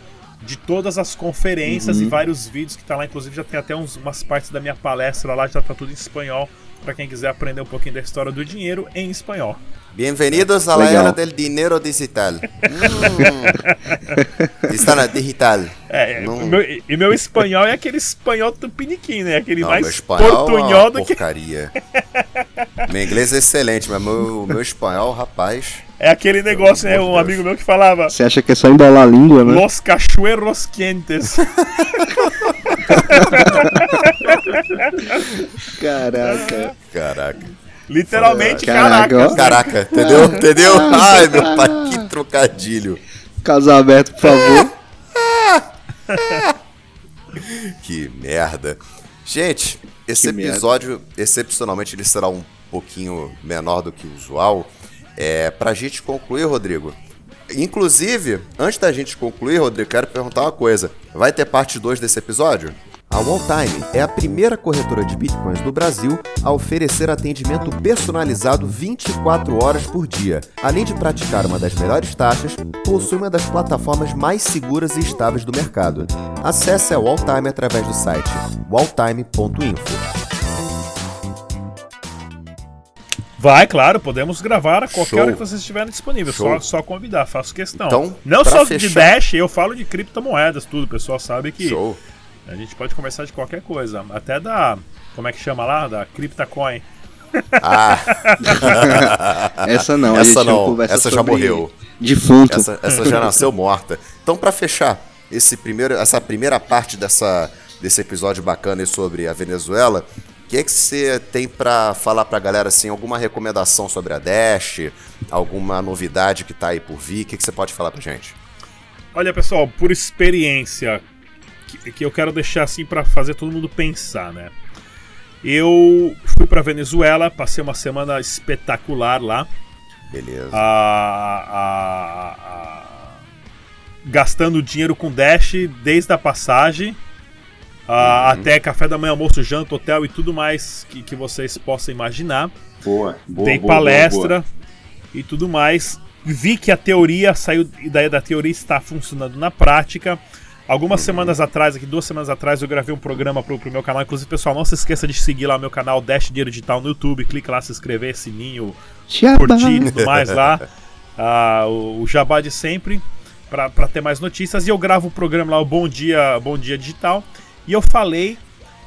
Speaker 5: de todas as conferências uhum. e vários vídeos que tá lá. Inclusive já tem até uns, umas partes da minha palestra lá, já tá tudo em espanhol para quem quiser aprender um pouquinho da história do dinheiro em espanhol.
Speaker 3: Bem-vindos à era do dinheiro digital. Hum. Está digital.
Speaker 5: É, hum. meu, e meu espanhol é aquele espanhol tupiniquim, né? Aquele Não, mais portunhol é do
Speaker 3: porcaria. que. meu inglês é excelente, mas meu, meu espanhol, rapaz.
Speaker 5: É aquele negócio, né? Um Deus. amigo meu que falava.
Speaker 4: Você acha que é só embalar a língua, né?
Speaker 5: Los cachueros quentes.
Speaker 4: Caraca.
Speaker 3: Caraca.
Speaker 5: Literalmente,
Speaker 4: Caraca,
Speaker 5: caraca.
Speaker 4: ó.
Speaker 3: Caraca, entendeu? Entendeu? Ai, meu pai, que trocadilho.
Speaker 4: Caso aberto, por favor.
Speaker 3: Que merda. Gente, esse
Speaker 4: Que merda.
Speaker 3: episódio, excepcionalmente, ele será um pouquinho menor do que o usual. É, pra gente concluir, Rodrigo. Inclusive, antes da gente concluir, Rodrigo, quero perguntar uma coisa. Vai ter parte 2 desse episódio?
Speaker 1: A OneTime é a primeira corretora de bitcoins do Brasil a oferecer atendimento personalizado 24 horas por dia. Além de praticar uma das melhores taxas, possui uma das plataformas mais seguras e estáveis do mercado. Acesse a OneTime através do site walltime.info.
Speaker 5: Vai, claro, podemos gravar a qualquer
Speaker 3: Show.
Speaker 5: hora que vocês estiverem disponível. Só, só convidar, faço questão.
Speaker 3: Então,
Speaker 5: Não só de
Speaker 3: fechar-
Speaker 5: Dash, eu falo de criptomoedas, tudo. O pessoal sabe que
Speaker 3: Show.
Speaker 5: A gente pode conversar de qualquer coisa. Até da. Como é que chama lá? Da CryptoCoin.
Speaker 3: Ah,
Speaker 4: Essa não, a
Speaker 3: Essa
Speaker 4: não
Speaker 3: essa já morreu.
Speaker 4: Defunto.
Speaker 3: essa, essa já nasceu morta. Então, pra fechar esse primeiro, essa primeira parte dessa, desse episódio bacana aí sobre a Venezuela, o que é que você tem pra falar pra galera, assim, alguma recomendação sobre a Dash, alguma novidade que tá aí por vir? O que, que você pode falar pra gente?
Speaker 5: Olha, pessoal, por experiência, que, que eu quero deixar assim pra fazer todo mundo pensar, né? Eu fui pra Venezuela, passei uma semana espetacular lá.
Speaker 3: Beleza.
Speaker 5: a- a- a- gastando dinheiro com Dash desde a passagem a- até café da manhã, almoço, janta, hotel e tudo mais que, que vocês possam imaginar.
Speaker 6: Boa, boa.
Speaker 5: Tem
Speaker 6: boa,
Speaker 5: palestra
Speaker 6: boa,
Speaker 5: e tudo mais. Vi que a teoria saiu, e daí da teoria está funcionando na prática. Algumas semanas atrás, aqui duas semanas atrás, eu gravei um programa pro, pro meu canal. Inclusive, pessoal, não se esqueça de seguir lá o meu canal Dash Dinheiro Digital no YouTube. Clique lá, se inscrever, sininho,
Speaker 4: Tchau.
Speaker 5: curtir e tudo mais lá. Ah, o, o jabá de sempre, pra pra ter mais notícias. E eu gravo o programa lá, o Bom Dia, Bom Dia Digital. E eu falei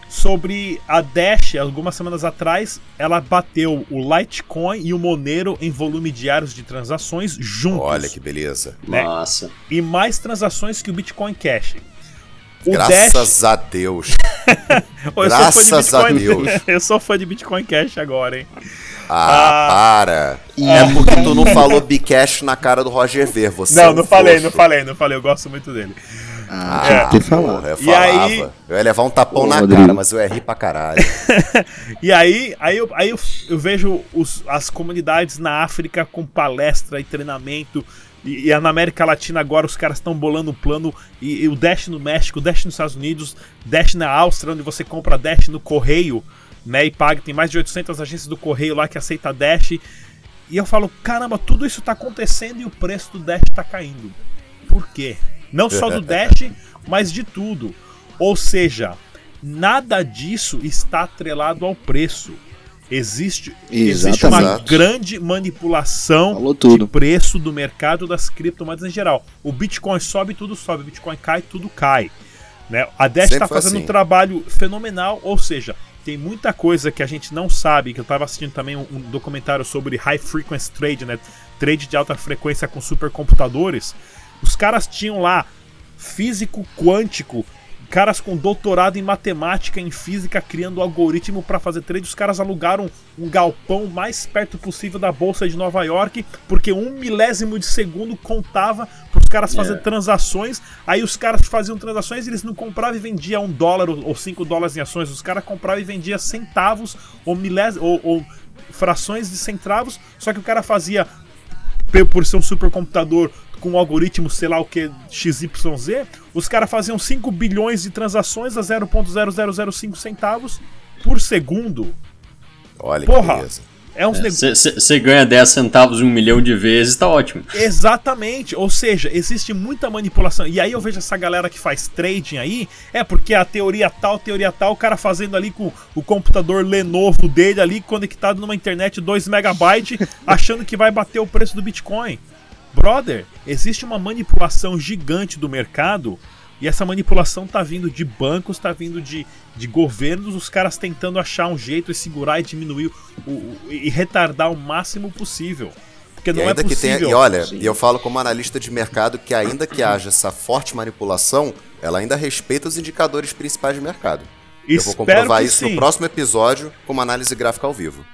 Speaker 5: sobre a Dash, algumas semanas atrás, ela bateu o Litecoin e o Monero em volume diários de transações juntos.
Speaker 3: Olha que beleza.
Speaker 5: né?
Speaker 6: Massa.
Speaker 5: E mais transações que o Bitcoin Cash. O
Speaker 3: Graças a Deus. Graças
Speaker 5: sou fã de
Speaker 3: a
Speaker 5: Bitcoin,
Speaker 3: Deus.
Speaker 5: eu sou fã de Bitcoin Cash agora, hein?
Speaker 3: Ah, para. É porque tu não falou Bcash na cara do Roger Ver. Você é
Speaker 5: não,
Speaker 3: um
Speaker 5: não falei, não falei, não falei. Eu gosto muito dele.
Speaker 4: Ah,
Speaker 3: Ah,
Speaker 4: que ter falado.
Speaker 3: porra, eu
Speaker 5: E
Speaker 3: falava.
Speaker 5: aí-
Speaker 3: Eu ia levar um tapão
Speaker 4: Ô,
Speaker 3: na
Speaker 4: Rodrigo.
Speaker 3: cara, mas eu rir pra caralho.
Speaker 5: E aí, aí, eu, aí eu, eu vejo os- as comunidades na África com palestra e treinamento. E, e na América Latina agora os caras estão bolando um plano. E, e o Dash no México, o Dash nos Estados Unidos, Dash na Áustria, onde você compra Dash no correio, né? E paga. Tem mais de 800 agências do correio lá que aceita Dash. E eu falo, caramba, tudo isso tá acontecendo e o preço do Dash tá caindo. Por quê? Não só do Dash, mas de tudo. Ou seja, nada disso está atrelado ao preço. Existe, existe uma grande manipulação de preço do mercado das criptomoedas em geral. O Bitcoin sobe, tudo sobe. O Bitcoin cai, tudo cai. Né? A Dash está fazendo
Speaker 3: assim.
Speaker 5: um trabalho fenomenal, ou seja, tem muita coisa que a gente não sabe, que eu estava assistindo também um, um documentário sobre High Frequency Trade, né? Trade de alta frequência com supercomputadores. Os caras tinham lá físico quântico, caras com doutorado em matemática, em física, criando algoritmo para fazer trade. Os caras alugaram um galpão mais perto possível da bolsa de Nova York, porque um milésimo de segundo contava para os caras fazerem
Speaker 6: É.
Speaker 5: transações. Aí os caras faziam transações, eles não compravam e vendiam um dólar ou cinco dólares em ações. Os caras compravam e vendiam centavos ou milés ou, ou frações de centavos. Só que o cara fazia por ser um supercomputador com um algoritmo, sei lá o que, XYZ, os caras faziam 5 bilhões de transações a 0.0005 centavos por segundo.
Speaker 3: Olha
Speaker 5: Porra.
Speaker 3: que beleza.
Speaker 5: É uns negócios.
Speaker 6: Você ganha 10 centavos um milhão de vezes, tá ótimo.
Speaker 5: Exatamente, ou seja, existe muita manipulação. E aí eu vejo essa galera que faz trading aí, é porque a teoria tal, teoria tal, o cara fazendo ali com o computador Lenovo dele ali conectado numa internet 2 megabytes, achando que vai bater o preço do Bitcoin. Brother, existe uma manipulação gigante do mercado e essa manipulação tá vindo de bancos, tá vindo de, de governos, os caras tentando achar um jeito e segurar e diminuir o, o- e retardar o máximo possível. Porque
Speaker 3: E
Speaker 5: não é
Speaker 3: ainda que tenha,
Speaker 5: possível.
Speaker 3: e olha, e eu falo como analista de mercado que ainda que haja essa forte manipulação, ela ainda respeita os indicadores principais de mercado. eu vou comprovar isso
Speaker 5: sim.
Speaker 3: no próximo episódio com uma análise gráfica ao vivo.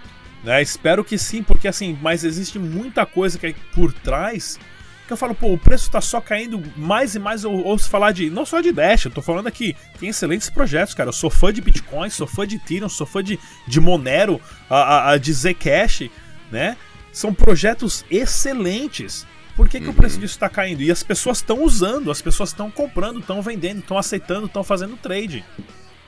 Speaker 5: Né? Espero que sim, porque assim, mas existe muita coisa que é por trás que eu falo, pô, o preço tá só caindo mais e mais. Eu ouço falar de. Não só de Dash, eu tô falando aqui. Tem excelentes projetos, cara. Eu sou fã de Bitcoin, sou fã de Ethereum, sou fã de, de Monero, a, a, de Zcash, né? São projetos excelentes. Por que, que uhum. o preço disso está caindo? E as pessoas estão usando, as pessoas estão comprando, estão vendendo, estão aceitando, estão fazendo trade.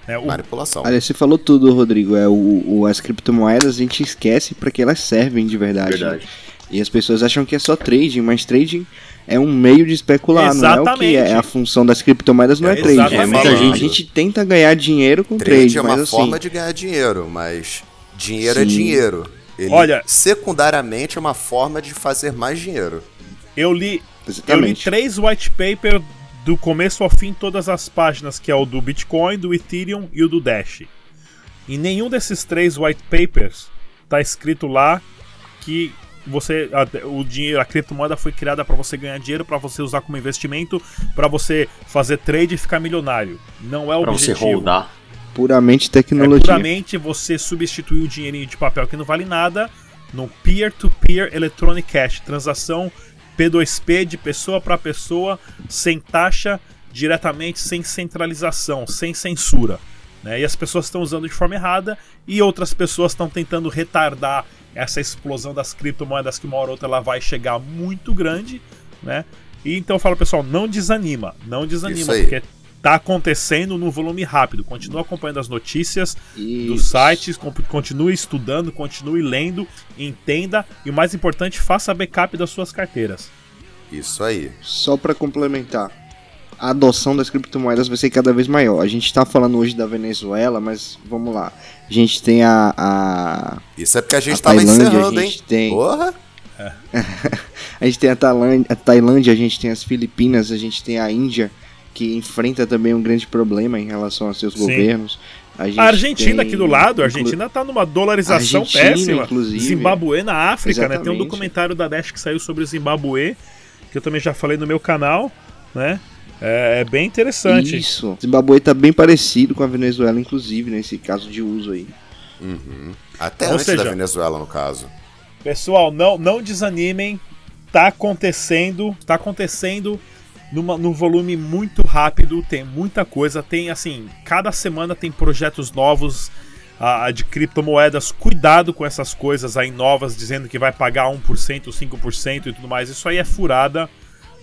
Speaker 3: É, o... Manipulação.
Speaker 4: Olha, você falou tudo, Rodrigo. É, o, o, as criptomoedas a gente esquece para que elas servem de verdade. Né? verdade. Né? E as pessoas acham que é só trading, mas trading é um meio de especular, exatamente. não é o que é a função das criptomoedas, não é, é trading. É, muita gente, a gente tenta ganhar dinheiro com trade, trade
Speaker 3: é uma
Speaker 4: mas,
Speaker 3: forma
Speaker 4: assim,
Speaker 3: de ganhar dinheiro, mas dinheiro é Sim. é dinheiro. Ele, Olha, secundariamente é uma forma de fazer mais dinheiro.
Speaker 5: Eu li, eu li três white paper do começo ao fim todas as páginas, que é o do Bitcoin, do Ethereum e o do Dash. Em nenhum desses três white papers tá escrito lá que você a, o dinheiro, a criptomoeda foi criada para você ganhar dinheiro, para você usar como investimento, para você fazer trade e ficar milionário. Não é o pra objetivo. você rodar.
Speaker 4: Puramente tecnologia. É
Speaker 5: puramente você substituir o dinheirinho de papel que não vale nada no peer-to-peer -peer electronic cash, transação P2P de pessoa para pessoa, sem taxa, diretamente, sem centralização, sem censura. Né? E as pessoas estão usando de forma errada e outras pessoas estão tentando retardar essa explosão das criptomoedas que uma hora ou outra ela vai chegar muito grande, né? E então eu falo, pessoal, não desanima, não desanima, porque tá acontecendo num volume rápido. Continue acompanhando as notícias Isso. dos sites, continue estudando, continue lendo, entenda e o mais importante, faça backup das suas carteiras.
Speaker 3: Isso aí.
Speaker 4: Só para complementar, a adoção das criptomoedas vai ser cada vez maior. A gente está falando hoje da Venezuela, mas vamos lá. A gente tem a. a
Speaker 3: Isso é porque a gente estava encerrando,
Speaker 4: a gente hein? Tem... Porra! A gente tem a Tailândia, a Tailândia, a gente tem as Filipinas, a gente tem a Índia, que enfrenta também um grande problema em relação aos seus Sim. governos.
Speaker 5: A, a Argentina tem... aqui do lado, a Argentina está numa dolarização Argentina, péssima. Inclusive. Zimbabue na África, Exatamente. né? Tem um documentário da Dash que saiu sobre o Zimbabue, que eu também já falei no meu canal, né? É, é, bem interessante.
Speaker 4: Isso. Zimbabue tá bem parecido com a Venezuela, inclusive, nesse caso de uso aí.
Speaker 3: Uhum. Até Ou antes seja, da Venezuela, no caso.
Speaker 5: Pessoal, não, não desanimem. Tá acontecendo. Tá acontecendo numa, num volume muito rápido. Tem muita coisa. Tem, assim, cada semana tem projetos novos. Uh, de criptomoedas, cuidado com essas coisas aí novas, dizendo que vai pagar 1%, 5% e tudo mais. Isso aí é furada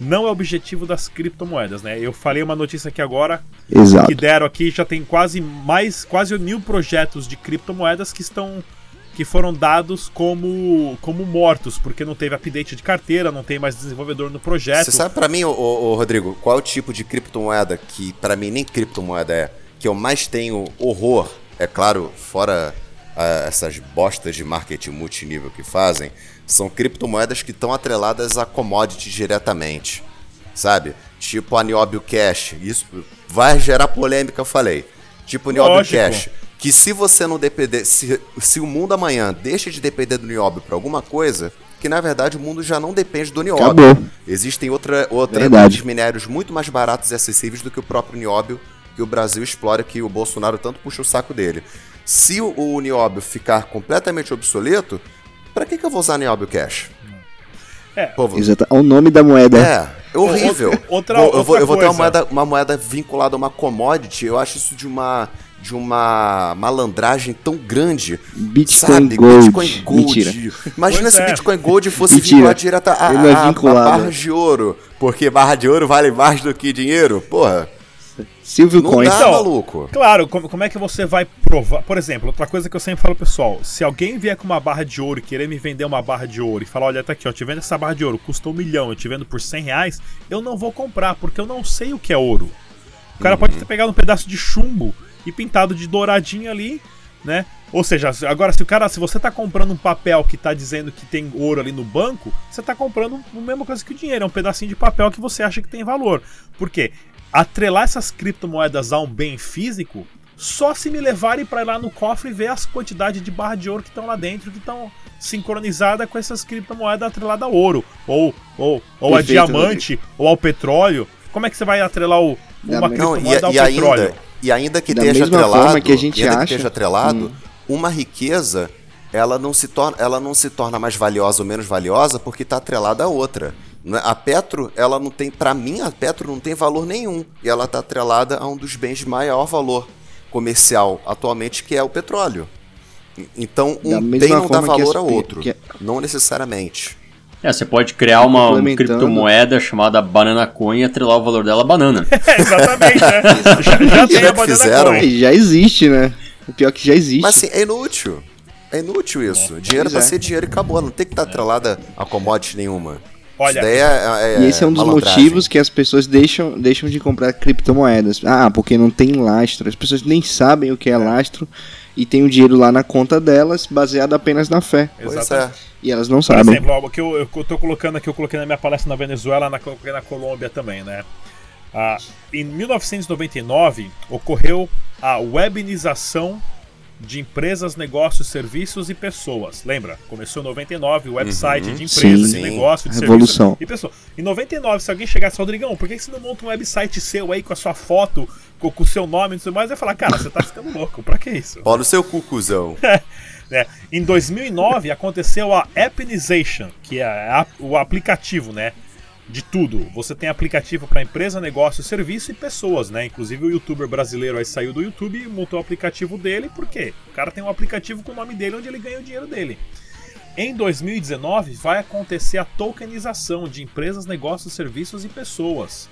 Speaker 5: não é o objetivo das criptomoedas, né? Eu falei uma notícia aqui agora
Speaker 4: Exato.
Speaker 5: que deram aqui, já tem quase mais quase mil projetos de criptomoedas que estão que foram dados como, como mortos, porque não teve update de carteira, não tem mais desenvolvedor no projeto. Você
Speaker 3: sabe para mim, ô, ô, Rodrigo, qual é o tipo de criptomoeda que para mim nem criptomoeda é, que eu mais tenho horror, é claro, fora uh, essas bostas de marketing multinível que fazem, são criptomoedas que estão atreladas a commodities diretamente, sabe? Tipo a Niobio Cash. Isso vai gerar polêmica, eu falei. Tipo Niobio Cash. Que se você não depender, se, se o mundo amanhã deixa de depender do Niobio para alguma coisa, que na verdade o mundo já não depende do Niobio. Acabou. Existem outra, outros minérios muito mais baratos e acessíveis do que o próprio Niobio que o Brasil explora, que o Bolsonaro tanto puxa o saco dele. Se o, o Niobio ficar completamente obsoleto, Pra que, que eu vou usar Niobio Cash?
Speaker 4: É. Povo, Exato. O nome da moeda.
Speaker 3: É, é horrível. Outra, outra, eu, vou, eu vou ter uma moeda, uma moeda vinculada a uma commodity, eu acho isso de uma de uma malandragem tão grande.
Speaker 4: Bitcoin sabe? Gold. Bitcoin Gold. Mentira.
Speaker 3: Imagina pois se é. Bitcoin Gold fosse vinculado direto a, é a barra de ouro. Porque barra de ouro vale mais do que dinheiro. Porra.
Speaker 4: Silvio não Coin. Dá,
Speaker 5: então, maluco. Claro, como, como, é que você vai provar? Por exemplo, outra coisa que eu sempre falo, pessoal, se alguém vier com uma barra de ouro e querer me vender uma barra de ouro e falar, olha, tá aqui, ó, te vendo essa barra de ouro, custou um milhão, eu te vendo por 100 reais, eu não vou comprar, porque eu não sei o que é ouro. O cara uhum. pode ter pegado um pedaço de chumbo e pintado de douradinho ali, né? Ou seja, agora se o cara, se você tá comprando um papel que tá dizendo que tem ouro ali no banco, você tá comprando a mesma coisa que o dinheiro, é um pedacinho de papel que você acha que tem valor. Por quê? atrelar essas criptomoedas a um bem físico só se me levarem para ir lá no cofre e ver as quantidades de barra de ouro que estão lá dentro, que estão sincronizadas com essas criptomoedas atreladas a ouro, ou, ou, ou a diamante, ou ao petróleo. Como é que você vai atrelar o, uma criptomoeda
Speaker 3: não, e, ao e petróleo? Ainda, e ainda que da esteja atrelado, que a gente acha, que esteja atrelado, hum. uma riqueza ela não se torna, ela não se torna mais valiosa ou menos valiosa porque está atrelada a outra. Né? A Petro, ela não tem, para mim, a Petro não tem valor nenhum e ela está atrelada a um dos bens de maior valor comercial atualmente, que é o petróleo. Então, um bem não dá valor ao outro, que... não necessariamente.
Speaker 6: É, você pode criar uma, uma criptomoeda chamada Banana Coin e atrelar o valor dela a banana.
Speaker 5: é, exatamente, né? já, já tem a Banana
Speaker 4: fizeram. Coin. Já existe, né? O pior é que já existe.
Speaker 3: Mas assim, é inútil. É inútil isso. É, dinheiro é pra ser dinheiro e acabou. Não tem que estar tá atrelada a commodity nenhuma.
Speaker 5: Olha,
Speaker 3: é, é,
Speaker 4: e esse é um dos motivos que as pessoas deixam, deixam de comprar criptomoedas. Ah, porque não tem lastro. As pessoas nem sabem o que é lastro e tem o dinheiro lá na conta delas, baseado apenas na fé.
Speaker 3: É.
Speaker 4: E elas não sabem. Por
Speaker 5: exemplo, o que eu, eu tô colocando aqui, eu coloquei na minha palestra na Venezuela, na, na Colômbia também, né? Ah, em 1999 ocorreu a webinização de empresas, negócios, serviços e pessoas. Lembra? Começou em 99 o website uhum, de empresas, sim, de negócios, de
Speaker 4: Revolução.
Speaker 5: serviços e pessoas. Em 99, se alguém chegasse Rodrigão, por que você não monta um website seu aí com a sua foto, com, o seu nome e tudo mais? Eu ia falar, cara, você tá ficando louco, pra que isso?
Speaker 3: Olha o seu cucuzão.
Speaker 5: é. Em 2009 aconteceu a Appinization, que é a, o aplicativo, né? De tudo. Você tem aplicativo para empresa, negócio, serviço e pessoas, né? Inclusive o youtuber brasileiro aí saiu do YouTube e montou o aplicativo dele, por quê? O cara tem um aplicativo com o nome dele onde ele ganha o dinheiro dele. Em 2019 vai acontecer a tokenização de empresas, negócios, serviços e pessoas.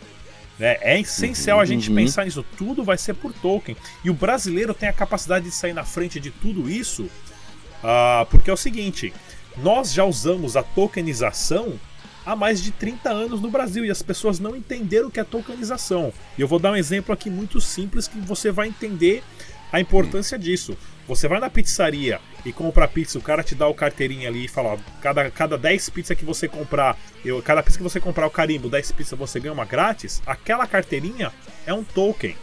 Speaker 5: Né? É essencial a gente uhum. pensar nisso. Tudo vai ser por token. E o brasileiro tem a capacidade de sair na frente de tudo isso, uh, porque é o seguinte: nós já usamos a tokenização há mais de 30 anos no Brasil e as pessoas não entenderam o que é tokenização. E eu vou dar um exemplo aqui muito simples que você vai entender a importância disso. Você vai na pizzaria e compra pizza, o cara te dá o carteirinho ali e fala: ó, cada, cada 10 pizzas que você comprar, eu, cada pizza que você comprar o carimbo, 10 pizzas você ganha uma grátis. Aquela carteirinha é um token.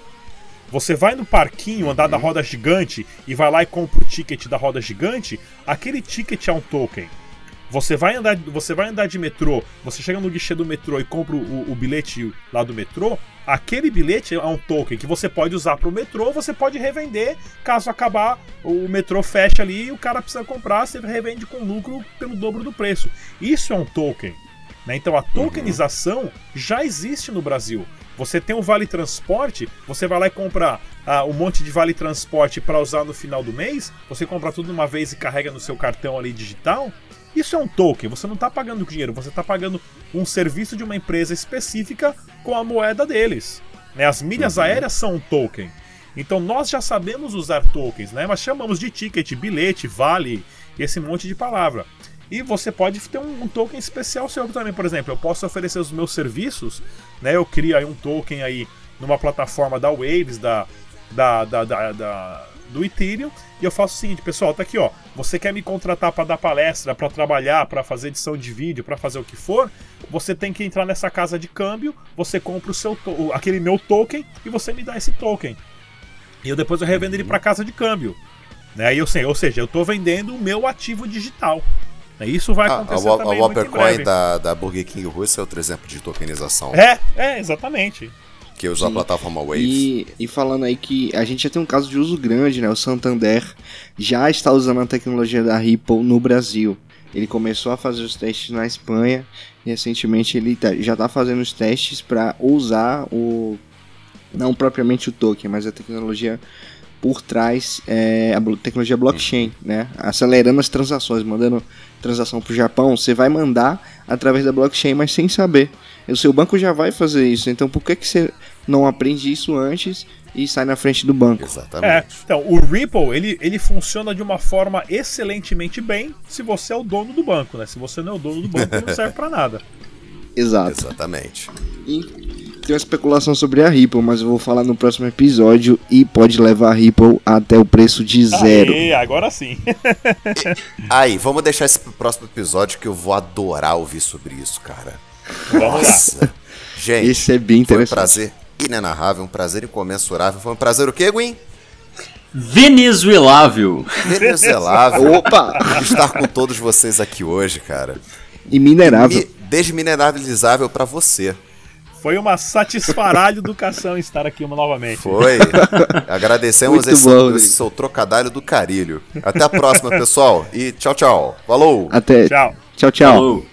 Speaker 5: Você vai no parquinho andar da uhum. roda gigante e vai lá e compra o ticket da roda gigante, aquele ticket é um token. Você vai andar, você vai andar de metrô, você chega no guichê do metrô e compra o, o bilhete lá do metrô, aquele bilhete é um token que você pode usar para o metrô, você pode revender caso acabar o metrô fecha ali e o cara precisa comprar, você revende com lucro pelo dobro do preço. Isso é um token. Né? Então a tokenização uhum. já existe no Brasil. Você tem o Vale Transporte, você vai lá e compra ah, um monte de Vale Transporte para usar no final do mês, você compra tudo de uma vez e carrega no seu cartão ali digital, isso é um token, você não está pagando dinheiro, você está pagando um serviço de uma empresa específica com a moeda deles. Né? As milhas uhum. aéreas são um token. Então nós já sabemos usar tokens, né? mas chamamos de ticket, bilhete, vale, esse monte de palavra. E você pode ter um, um, token especial seu também, por exemplo, eu posso oferecer os meus serviços, né? Eu crio aí um token aí numa plataforma da Waves, da, da, da, da, da do Ethereum e eu faço o seguinte, pessoal, tá aqui, ó. Você quer me contratar para dar palestra, para trabalhar, para fazer edição de vídeo, para fazer o que for? Você tem que entrar nessa casa de câmbio, você compra o seu aquele meu token e você me dá esse token. E eu depois eu revendo ele para casa de câmbio. Né? E eu sei, ou seja, eu estou vendendo o meu ativo digital. Né? Isso vai acontecer ah, a, também a Whopper
Speaker 3: da, da Burger King Rússia é outro exemplo de tokenização.
Speaker 5: É, é, exatamente
Speaker 3: que usou Sim. a plataforma Waves.
Speaker 4: E, e, falando aí que a gente já tem um caso de uso grande, né? O Santander já está usando a tecnologia da Ripple no Brasil. Ele começou a fazer os testes na Espanha e recentemente ele tá, já está fazendo os testes para usar o não propriamente o token, mas a tecnologia por trás, é, a tecnologia blockchain, né? Acelerando as transações, mandando transação para o Japão, você vai mandar através da blockchain, mas sem saber. O seu banco já vai fazer isso, então por que, que você não aprende isso antes e sai na frente do banco?
Speaker 3: Exatamente.
Speaker 5: É, então, o Ripple, ele, ele funciona de uma forma excelentemente bem se você é o dono do banco, né? Se você não é o dono do banco, não serve para nada.
Speaker 4: Exato.
Speaker 3: Exatamente.
Speaker 4: E tem uma especulação sobre a Ripple, mas eu vou falar no próximo episódio e pode levar a Ripple até o preço de zero.
Speaker 5: Aê, agora sim.
Speaker 3: Aí, vamos deixar esse pro próximo episódio que eu vou adorar ouvir sobre isso, cara.
Speaker 5: Vamos Nossa. lá.
Speaker 3: Gente,
Speaker 4: Esse é bem
Speaker 3: foi um prazer inenarrável, um prazer incomensurável. Foi um prazer o quê, Gwen?
Speaker 6: Venezuelável.
Speaker 3: Venezuelável. Opa! Estar com todos vocês aqui hoje, cara.
Speaker 4: E minerável.
Speaker 3: desmineralizável para você.
Speaker 5: Foi uma satisfaralho educação estar aqui novamente.
Speaker 3: Foi. Agradecemos esse,
Speaker 4: bom,
Speaker 3: esse seu trocadilho do carilho. Até a próxima, pessoal. E tchau, tchau. Falou!
Speaker 4: Até.
Speaker 5: Tchau.
Speaker 4: Tchau, tchau.
Speaker 6: Falou.